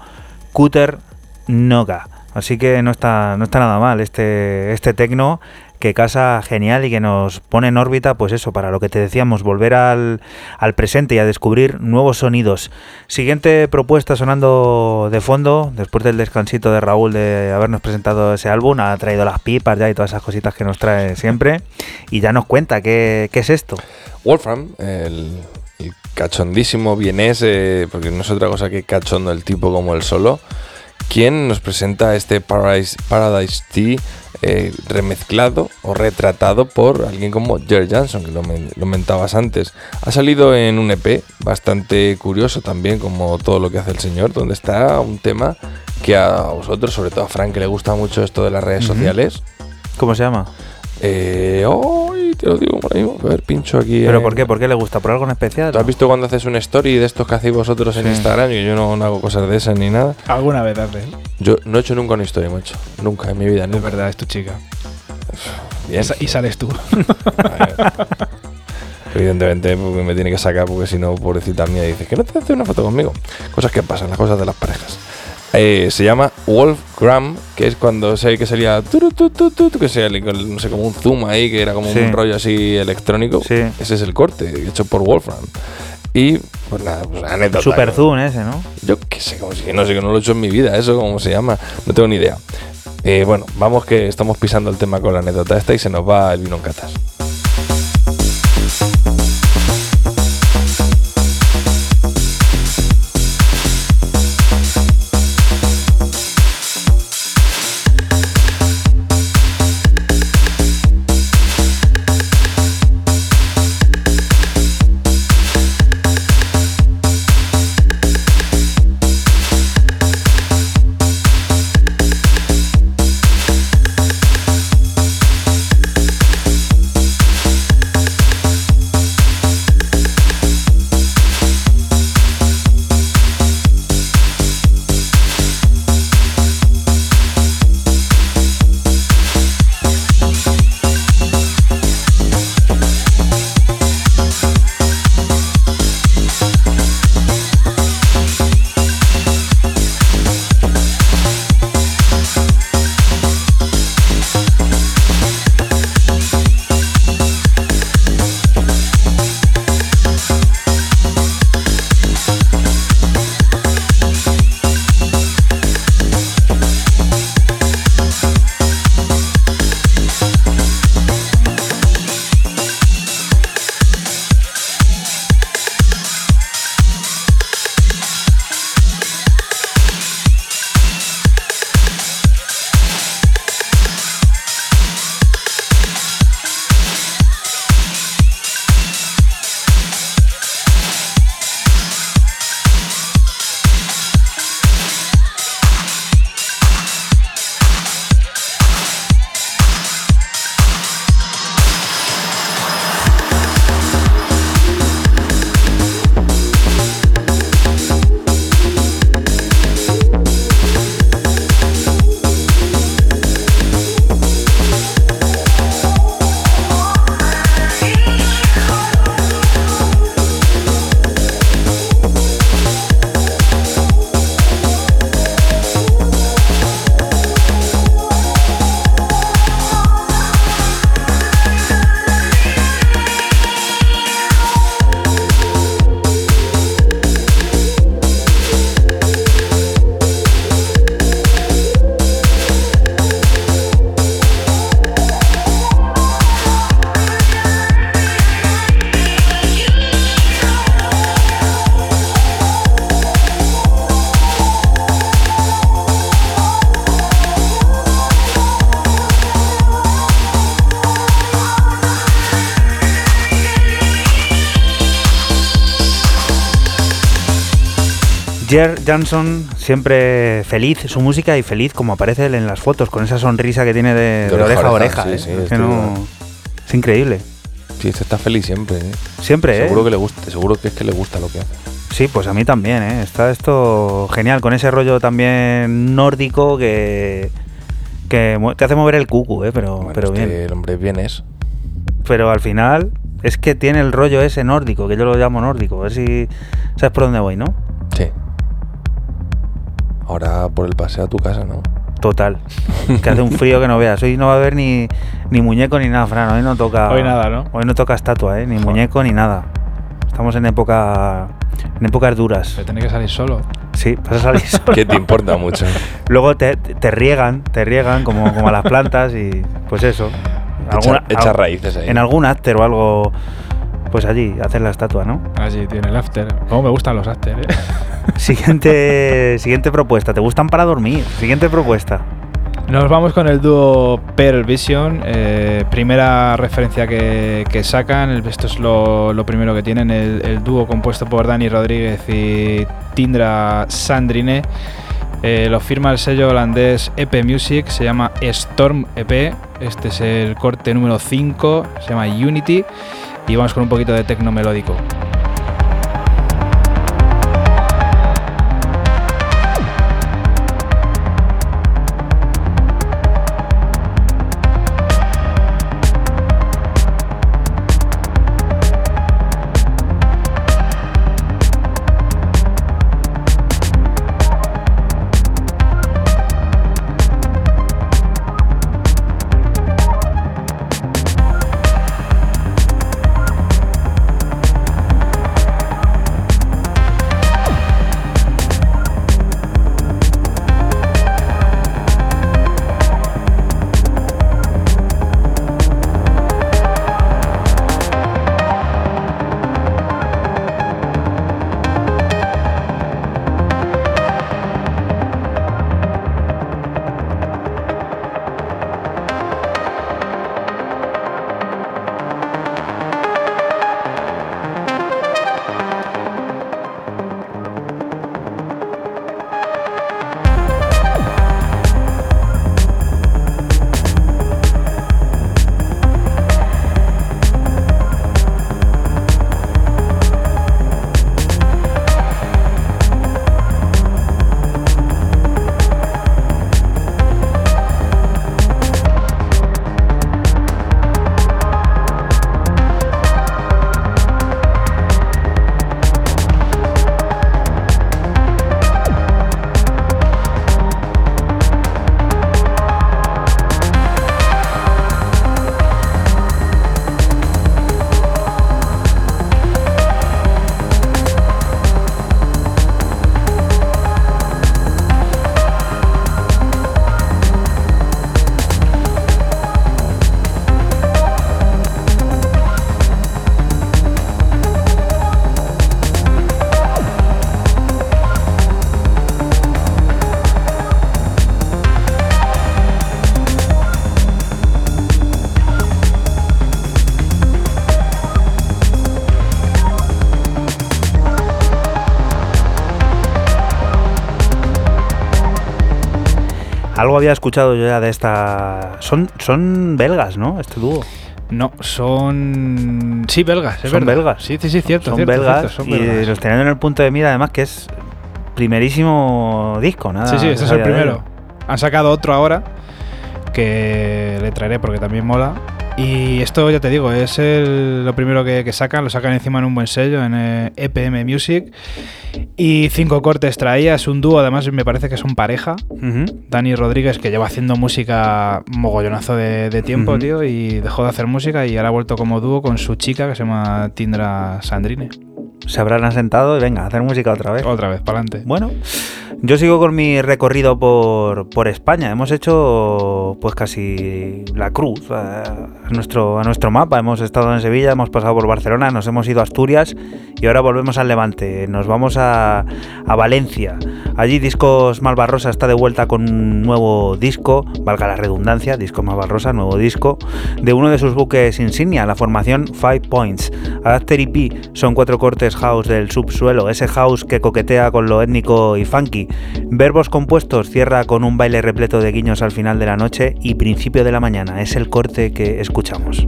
Cutter Noga. Así que no está, no está nada mal este, este tecno que casa genial y que nos pone en órbita, pues eso, para lo que te decíamos, volver al, al presente y a descubrir nuevos sonidos. Siguiente propuesta sonando de fondo, después del descansito de Raúl de habernos presentado ese álbum, ha traído las pipas ya y todas esas cositas que nos trae siempre, y ya nos cuenta qué, qué es esto. Wolfram, el, cachondísimo vienés, porque no es otra cosa que cachondo el tipo como el solo, quien nos presenta este Paradise, Paradise Tea eh, remezclado o retratado por alguien como Jerry Johnson, que lo, men- lo mentabas antes. Ha salido en un EP bastante curioso también, como todo lo que hace el señor, donde está un tema que a vosotros, sobre todo a Frank, que le gusta mucho esto de las redes sociales. ¿Cómo se llama? Eh, ¡ay! te lo digo por ahí, a ver, pincho aquí. ¿Pero en- por qué? ¿Por qué le gusta? ¿Por algo en especial? ¿Tú has visto cuando haces un story de estos que hacéis vosotros en Sí. Instagram? Y yo no, no hago cosas de esas ni nada. Alguna vez hace. Yo no he hecho nunca una historia, macho. Nunca en mi vida, Es nunca. verdad, es tu chica. Bien. Y sales tú. Evidentemente, porque me tiene que sacar, porque si no, pobrecita mía, dice que no te hace una foto conmigo. Cosas que pasan, las cosas de las parejas. Eh, se llama Wolfgram, que es cuando sé que turu, tu, que sea no sé, como un zoom ahí, que era como Sí. un rollo así electrónico. Sí. Ese es el corte, hecho por Wolfram. Y, pues nada, pues anécdota. Super ¿no? Zoom ese, ¿no? Yo qué sé, como si no sé que no lo he hecho en mi vida, eso cómo se llama, no tengo ni idea. Eh, bueno, vamos que estamos pisando el tema con la anécdota esta y se nos va el vino en catas. Jer Johnson siempre feliz, su música y feliz como aparece él en las fotos, con esa sonrisa que tiene de, de oreja a oreja. sí, ¿eh? sí, Es que estoy no- igual. es increíble. Sí, este está feliz siempre, ¿eh? Siempre, ¿eh? Seguro que le gusta, seguro que es que le gusta lo que hace. Sí, pues a mí también, ¿eh? Está esto genial, con ese rollo también nórdico que, que te hace mover el cucu, ¿eh? Pero, Bueno, pero este, bien. el hombre bien es. Pero al final es que tiene el rollo ese nórdico, que yo lo llamo nórdico. A ver si sabes por dónde voy, ¿no? Ahora por el paseo a tu casa, ¿no? Total. Que hace un frío que no veas. Hoy no va a haber ni, ni muñeco ni nada, Fran. Hoy no toca. Hoy nada, ¿no? Hoy no toca estatua, ¿eh? Ni muñeco ni nada. Estamos en época. En épocas duras. Se tiene que salir solo. Sí, vas a salir solo. Que te importa mucho. Luego te, te riegan, te riegan como, como a las plantas y pues eso. Echar, echar al- raíces ahí. en algún after o algo, pues allí, hacer la estatua, ¿no? Allí tiene el after. Cómo me gustan los after, ¿eh? Siguiente, siguiente propuesta. ¿Te gustan para dormir? Siguiente propuesta. Nos vamos con el dúo Pearl Vision, eh, primera referencia que, que sacan, esto es lo, lo primero que tienen, el, el dúo compuesto por Dani Rodríguez y Tindra Sandrine. Eh, lo firma el sello holandés EP Music, se llama Storm EP, este es el corte número 5, se llama Unity y vamos con un poquito de tecno melódico. Había escuchado yo ya de esta... Son, son belgas, ¿no? Este dúo. No, son... Sí, belgas, es Son verdad. belgas. Sí, sí, sí, cierto. son cierto, belgas cierto, son y los tenían en el punto de mira, además que es primerísimo disco, nada. Sí, sí, este es el primero. Han sacado otro ahora que le traeré porque también mola. Y esto ya te digo, es el- lo primero que, que sacan, lo sacan encima en un buen sello, en eh, EPM Music. Y cinco cortes traía, es un dúo, además me parece que son pareja. Dani Rodríguez, que lleva haciendo música mogollonazo de, de tiempo, tío, y dejó de hacer música y ahora ha vuelto como dúo con su chica que se llama Tindra Sandrine. Se habrán asentado y venga, a hacer música otra vez. Otra vez, para adelante. Bueno, yo sigo con mi recorrido por, por España. Hemos hecho pues casi la cruz eh, a nuestro, a nuestro mapa. Hemos estado en Sevilla, hemos pasado por Barcelona, nos hemos ido a Asturias y ahora volvemos al Levante. Nos vamos a, a Valencia. Allí Discos Malvarrosa está de vuelta con un nuevo disco, valga la redundancia, Discos Malvarrosa, nuevo disco, de uno de sus buques insignia, la formación Five Points. Adapter EP son cuatro cortes house del subsuelo, ese house que coquetea con lo étnico y funky. Verbos compuestos cierra con un baile repleto de guiños al final de la noche y principio de la mañana. Es el corte que escuchamos.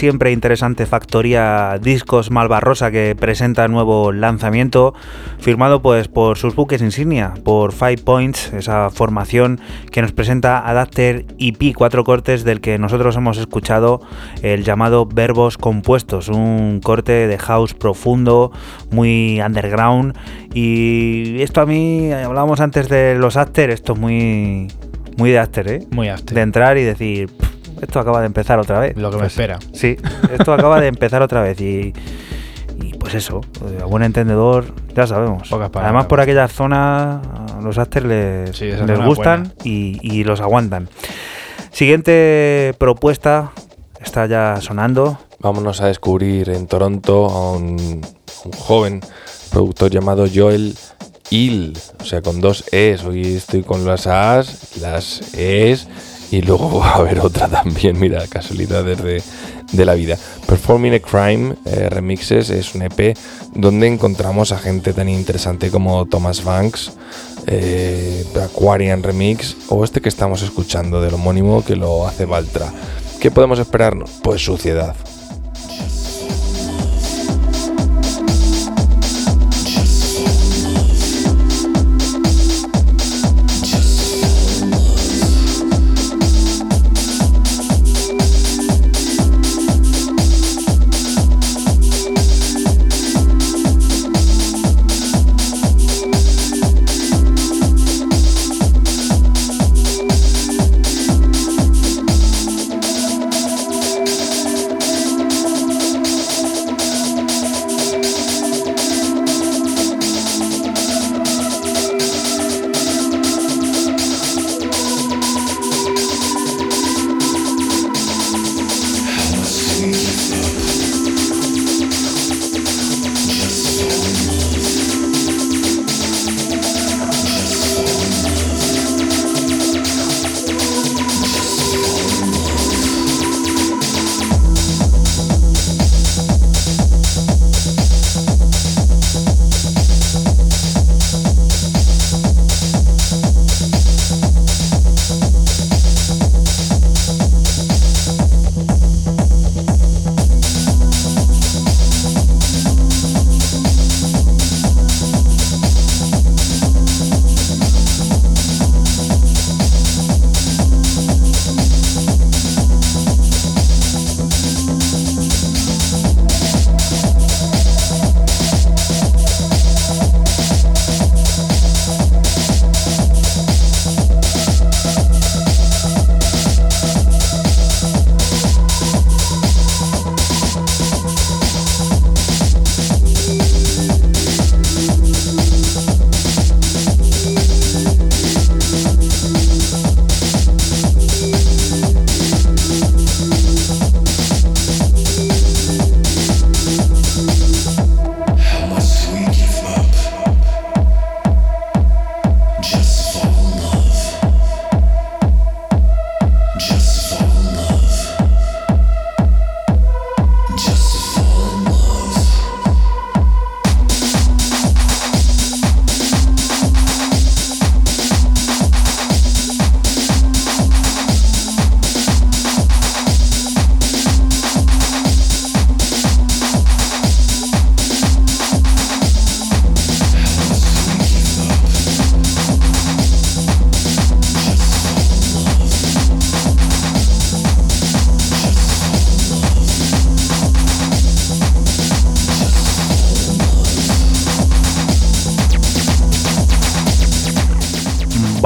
Siempre interesante factoría Discos Malvarrosa que presenta nuevo lanzamiento, firmado pues por sus buques insignia, por Five Points, esa formación que nos presenta Adapter EP, cuatro cortes del que nosotros hemos escuchado el llamado Verbos Compuestos, un corte de house profundo, muy underground y esto a mí, hablábamos antes de los After, esto es muy, muy de After, ¿eh? Muy after. De entrar y decir, "Pff, esto acaba de empezar otra vez. Lo que me Pues, espera. Sí, esto acaba de empezar otra vez y, y pues eso, a buen entendedor, ya sabemos. Pocas palabras, Además por pues. aquellas zonas los After les, Sí, les gustan y, y los aguantan. Siguiente propuesta, está ya sonando. Vámonos a descubrir en Toronto a un, un joven productor llamado Joel Hill, o sea, con dos E's. Hoy estoy con las A's, las E's y luego va a haber otra también. Mira, casualidades de, de la vida. Performing a Crime eh, Remixes es un EP donde encontramos a gente tan interesante como Thomas Banks, eh, Aquarian Remix o este que estamos escuchando del homónimo que lo hace Valtra. ¿Qué podemos esperarnos? Pues suciedad.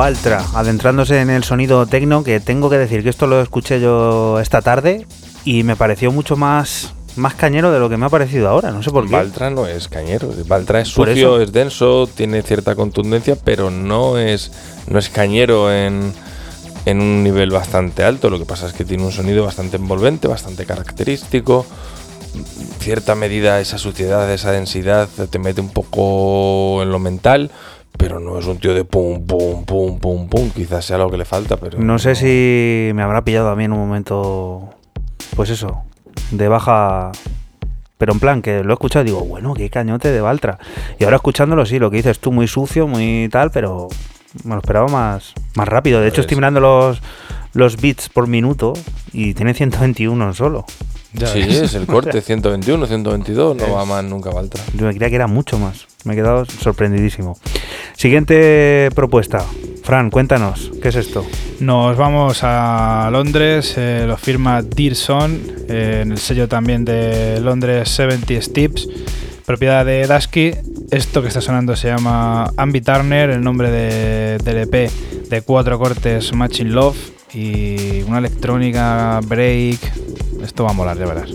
Valtra, adentrándose en el sonido tecno, que tengo que decir que esto lo escuché yo esta tarde y me pareció mucho más, más cañero de lo que me ha parecido ahora, no sé por qué. Valtra no es cañero. Valtra es sucio, es denso, tiene cierta contundencia, pero no es, no es cañero en, en un nivel bastante alto. Lo que pasa es que tiene un sonido bastante envolvente, bastante característico. Cierta medida, esa suciedad, esa densidad te mete un poco en lo mental, pero no es un tío de pum, pum, pum, pum, pum. Quizás sea lo que le falta, pero. No sé si me habrá pillado a mí en un momento, pues eso, de baja... Pero en plan, que lo he escuchado y digo, bueno, qué cañote de Valtra. Y ahora escuchándolo, sí, lo que dices tú, muy sucio, muy tal, pero me lo esperaba más, más rápido. De hecho, estoy mirando los, los bits por minuto y tiene 121 solo. Ya sí, ves. es el corte, 121, 122, no va más nunca Valtra. Yo me creía que era mucho más. Me he quedado sorprendidísimo. Siguiente propuesta. Fran, cuéntanos, ¿qué es esto? Nos vamos a Londres, eh, lo firma Dearson, eh, en el sello también de Londres 70 Steps, propiedad de Dasky. Esto que está sonando se llama Ambi Turner, el nombre de- del EP de cuatro cortes Matching Love y una electrónica break. Esto va a molar, ya verás.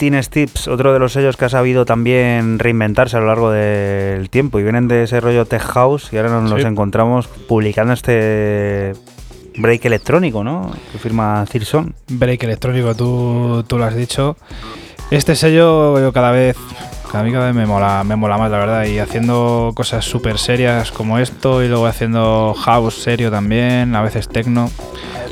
Seventeen Steps, otro de los sellos que ha sabido también reinventarse a lo largo del tiempo y vienen de ese rollo tech house y ahora nos los encontramos publicando este break electrónico, ¿no? Que firma Cirson. Break electrónico, tú, tú lo has dicho. Este sello yo cada vez, a mí cada vez me mola, me mola más, la verdad. Y haciendo cosas súper serias como esto y luego haciendo house serio también, a veces techno.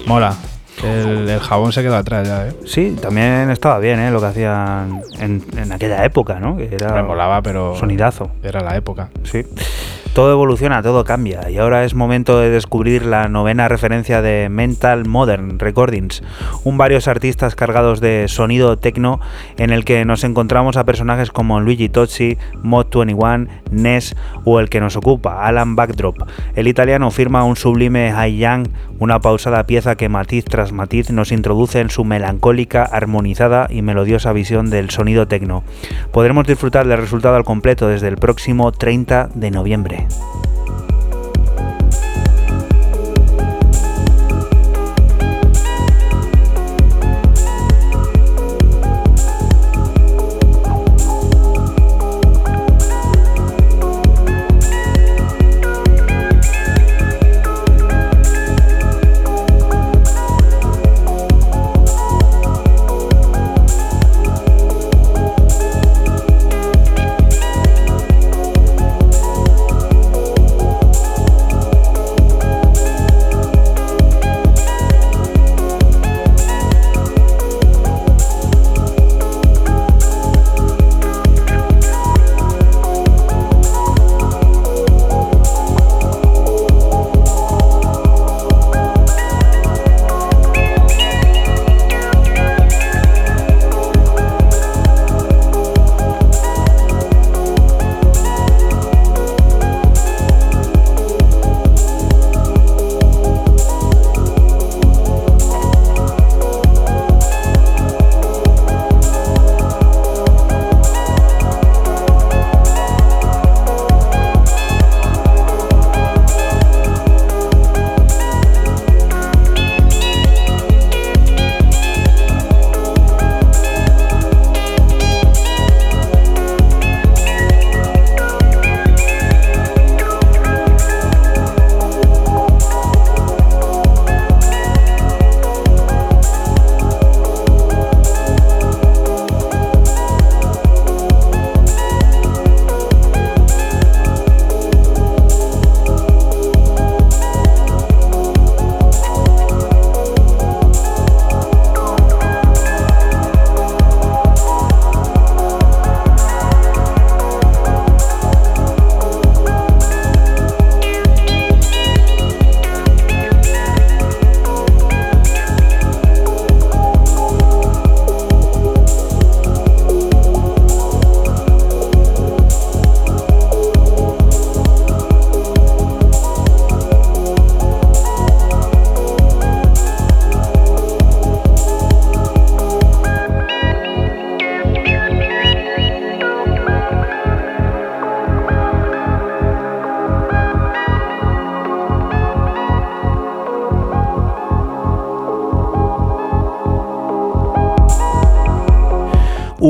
Mola. El, el jabón se quedó atrás ya, ¿eh? Sí, también estaba bien, ¿eh? Lo que hacían en, en aquella época, ¿no? Era Me molaba, pero sonidazo. era la época. Sí. Todo evoluciona, todo cambia y ahora es momento de descubrir la novena referencia de Mental Modern Recordings, un varios artistas cargados de sonido techno en el que nos encontramos a personajes como Luigi Tozzi, Mod 21, Ness o el que nos ocupa, Alan Backdrop. El italiano firma un sublime High Yang, una pausada pieza que matiz tras matiz nos introduce en su melancólica, armonizada y melodiosa visión del sonido techno. Podremos disfrutar del resultado al completo desde el próximo 30 de noviembre.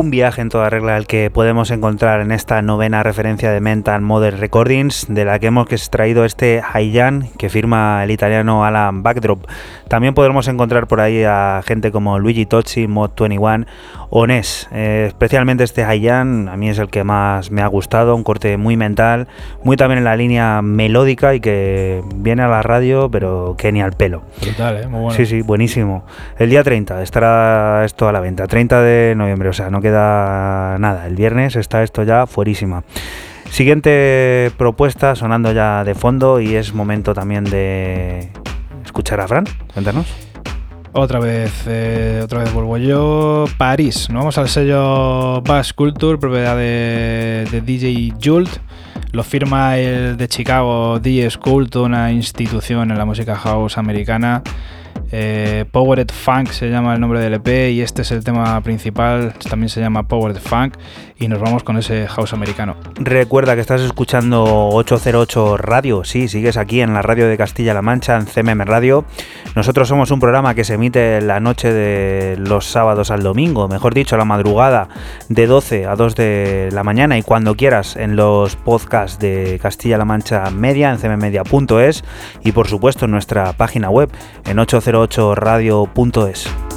Un viaje en toda regla el que podemos encontrar en esta novena referencia de Mental Model Recordings, de la que hemos extraído este Haiyan que firma el italiano Alan Backdrop. También podremos encontrar por ahí a gente como Luigi Tocci, Mod 21 o Nes. Eh, especialmente este Haiyan, a mí es el que más me ha gustado, un corte muy mental, muy también en la línea melódica y que viene a la radio, pero que ni al pelo. Brutal, ¿eh? Muy bueno. Sí, sí, buenísimo. El día 30 estará esto a la venta, 30 de noviembre, o sea, no queda nada. El viernes está esto ya fuerísima. Siguiente propuesta sonando ya de fondo y es momento también de escuchar a Fran. Cuéntanos. Otra vez, eh, otra vez vuelvo yo. París, ¿no? Vamos al sello Bass Culture, propiedad de, DJ Jult. Lo firma el de Chicago, DJ toda una institución en la música house americana. Eh, Powered Funk se llama el nombre del EP y este es el tema principal, también se llama Powered Funk y nos vamos con ese house americano. Recuerda que estás escuchando 808 Radio, sí, sigues aquí en la radio de Castilla-La Mancha, en CMM Radio. Nosotros somos un programa que se emite la noche de los sábados al domingo, mejor dicho, la madrugada de 12 a 2 de la mañana y cuando quieras en los podcasts de Castilla-La Mancha Media, en cmmedia.es y por supuesto en nuestra página web en 808radio.es.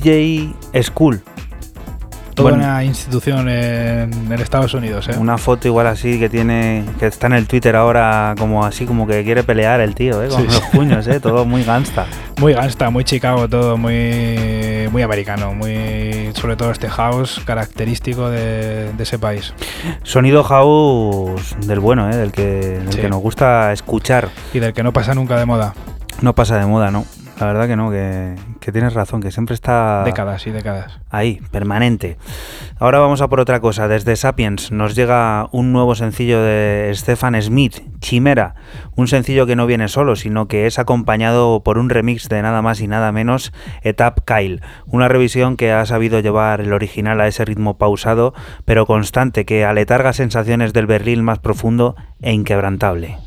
DJ School. Toda Bueno. una institución en, en Estados Unidos, ¿eh? Una foto igual así que tiene, que está en el Twitter ahora como así, como que quiere pelear el tío, ¿eh? con Sí, los sí. puños, ¿eh? todo muy gangsta. Muy gangsta, muy Chicago todo, muy, muy americano, muy sobre todo este house característico de, de ese país. Sonido house del bueno, ¿eh? del, que, del Sí. que nos gusta escuchar. Y del que no pasa nunca de moda. No pasa de moda, ¿no? La verdad que no, que, que tienes razón, que siempre está Décadas y décadas. ahí, permanente. Ahora vamos a por otra cosa. Desde Sapiens nos llega un nuevo sencillo de Stefan Smith, Chimera. Un sencillo que no viene solo, sino que es acompañado por un remix de nada más y nada menos Etap Kyle. Una revisión que ha sabido llevar el original a ese ritmo pausado, pero constante, que aletarga sensaciones del Berlín más profundo e inquebrantable.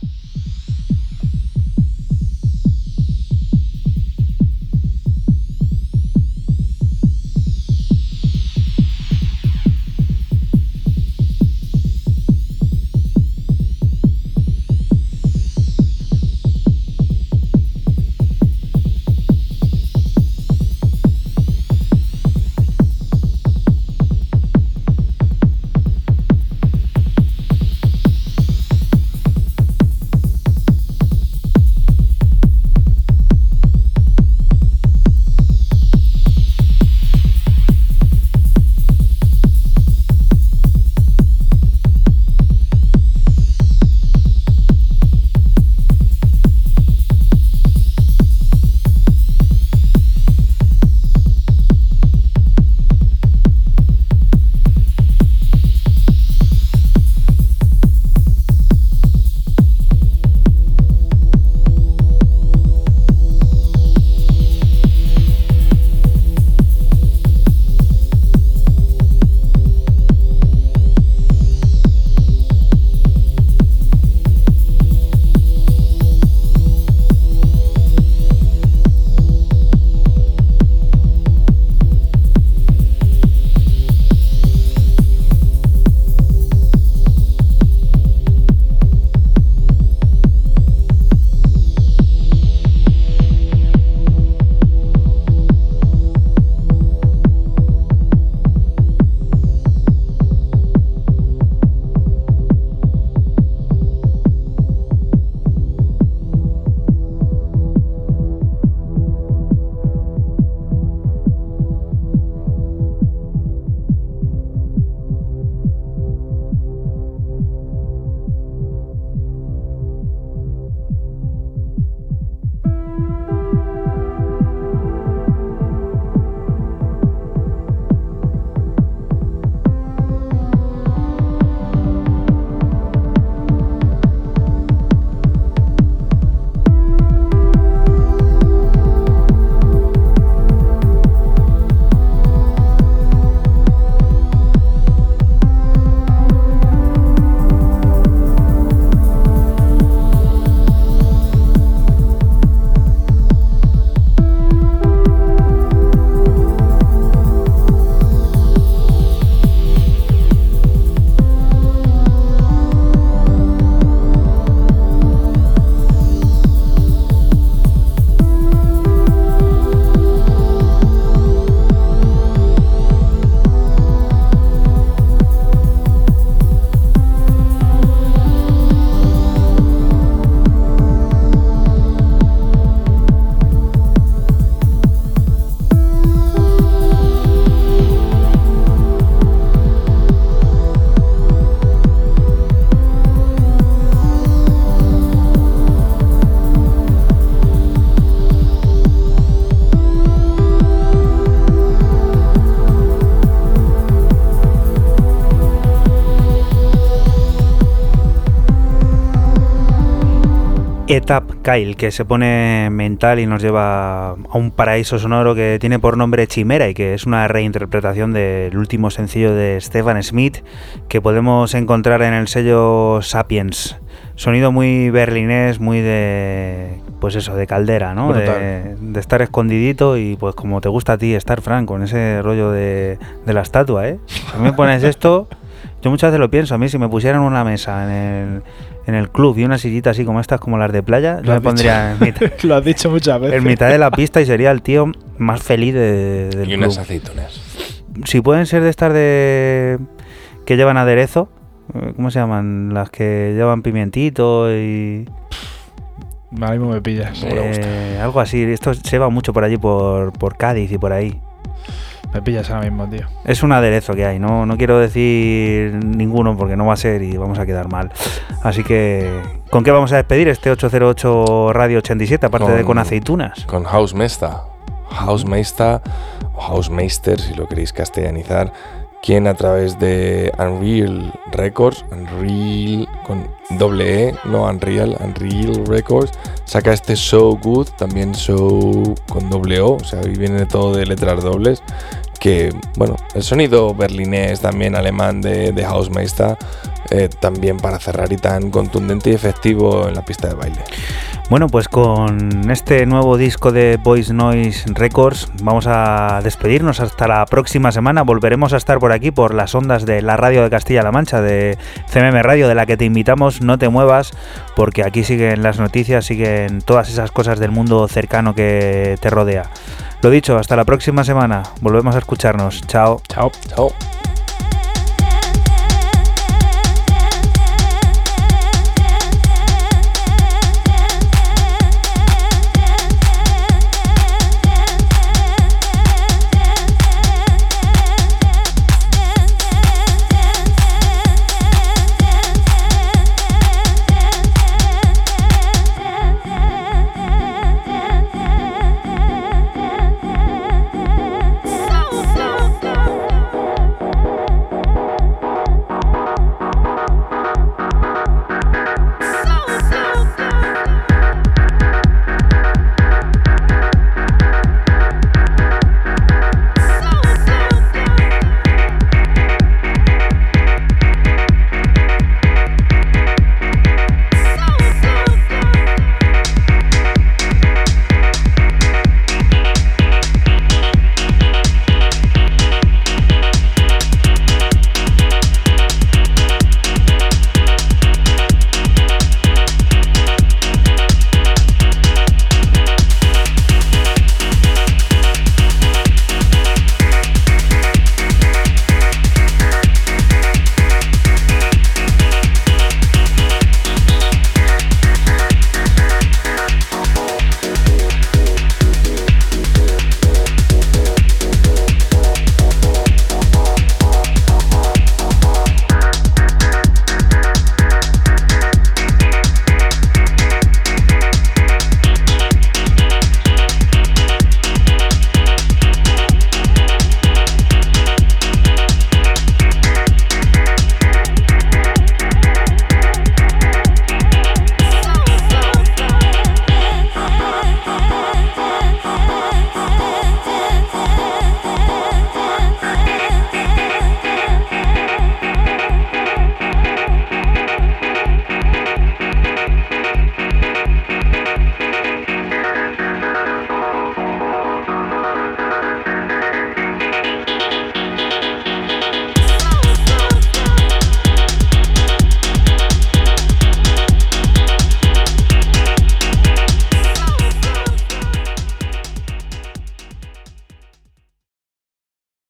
Kyle, que se pone mental y nos lleva a un paraíso sonoro que tiene por nombre Chimera y que es una reinterpretación del último sencillo de Stefan Smith que podemos encontrar en el sello Sapiens. Sonido muy berlinés, muy de. Pues eso, de caldera, ¿no? De, estar escondidito y pues como te gusta a ti estar, Frank, con ese rollo de, de la estatua, ¿eh? A mí me pones esto. Yo muchas veces lo pienso, a mí si me pusieran una mesa en el, en el club y una sillita así como estas, como las de playa, Lo yo me dicho. pondría en mitad, Lo has dicho muchas veces. en mitad de la pista y sería el tío más feliz de- del Y club. unas aceitunas. Si pueden ser de estas de que llevan aderezo, eh, ¿cómo se llaman? Las que llevan pimientito y Ahora mismo me pillas. No me gusta. eh, algo así. Esto se va mucho por allí, por, por Cádiz y por ahí. Me pillas ahora mismo, tío. Es un aderezo que hay, no, no quiero decir ninguno porque no va a ser y vamos a quedar mal. Así que, ¿con qué vamos a despedir este 808 Radio 87, aparte de con aceitunas? Con House Mesta. House Mesta o House Meister, si lo queréis castellanizar, quien a través de Unreal Records, Unreal con doble E, no Unreal, Unreal Records, saca este So Good, también So con doble O, o sea, ahí viene todo de letras dobles, que, bueno, el sonido berlinés, también alemán de, de Hausmeister, eh, también para cerrar y tan contundente y efectivo en la pista de baile. Bueno, pues con este nuevo disco de Voice Noise Records vamos a despedirnos hasta la próxima semana. Volveremos a estar por aquí por las ondas de la radio de Castilla-La Mancha, de CMM Radio, de la que te invitamos. No te muevas porque aquí siguen las noticias, siguen todas esas cosas del mundo cercano que te rodea. Lo dicho, hasta la próxima semana. Volvemos a escucharnos. Chao. Chao. Chao.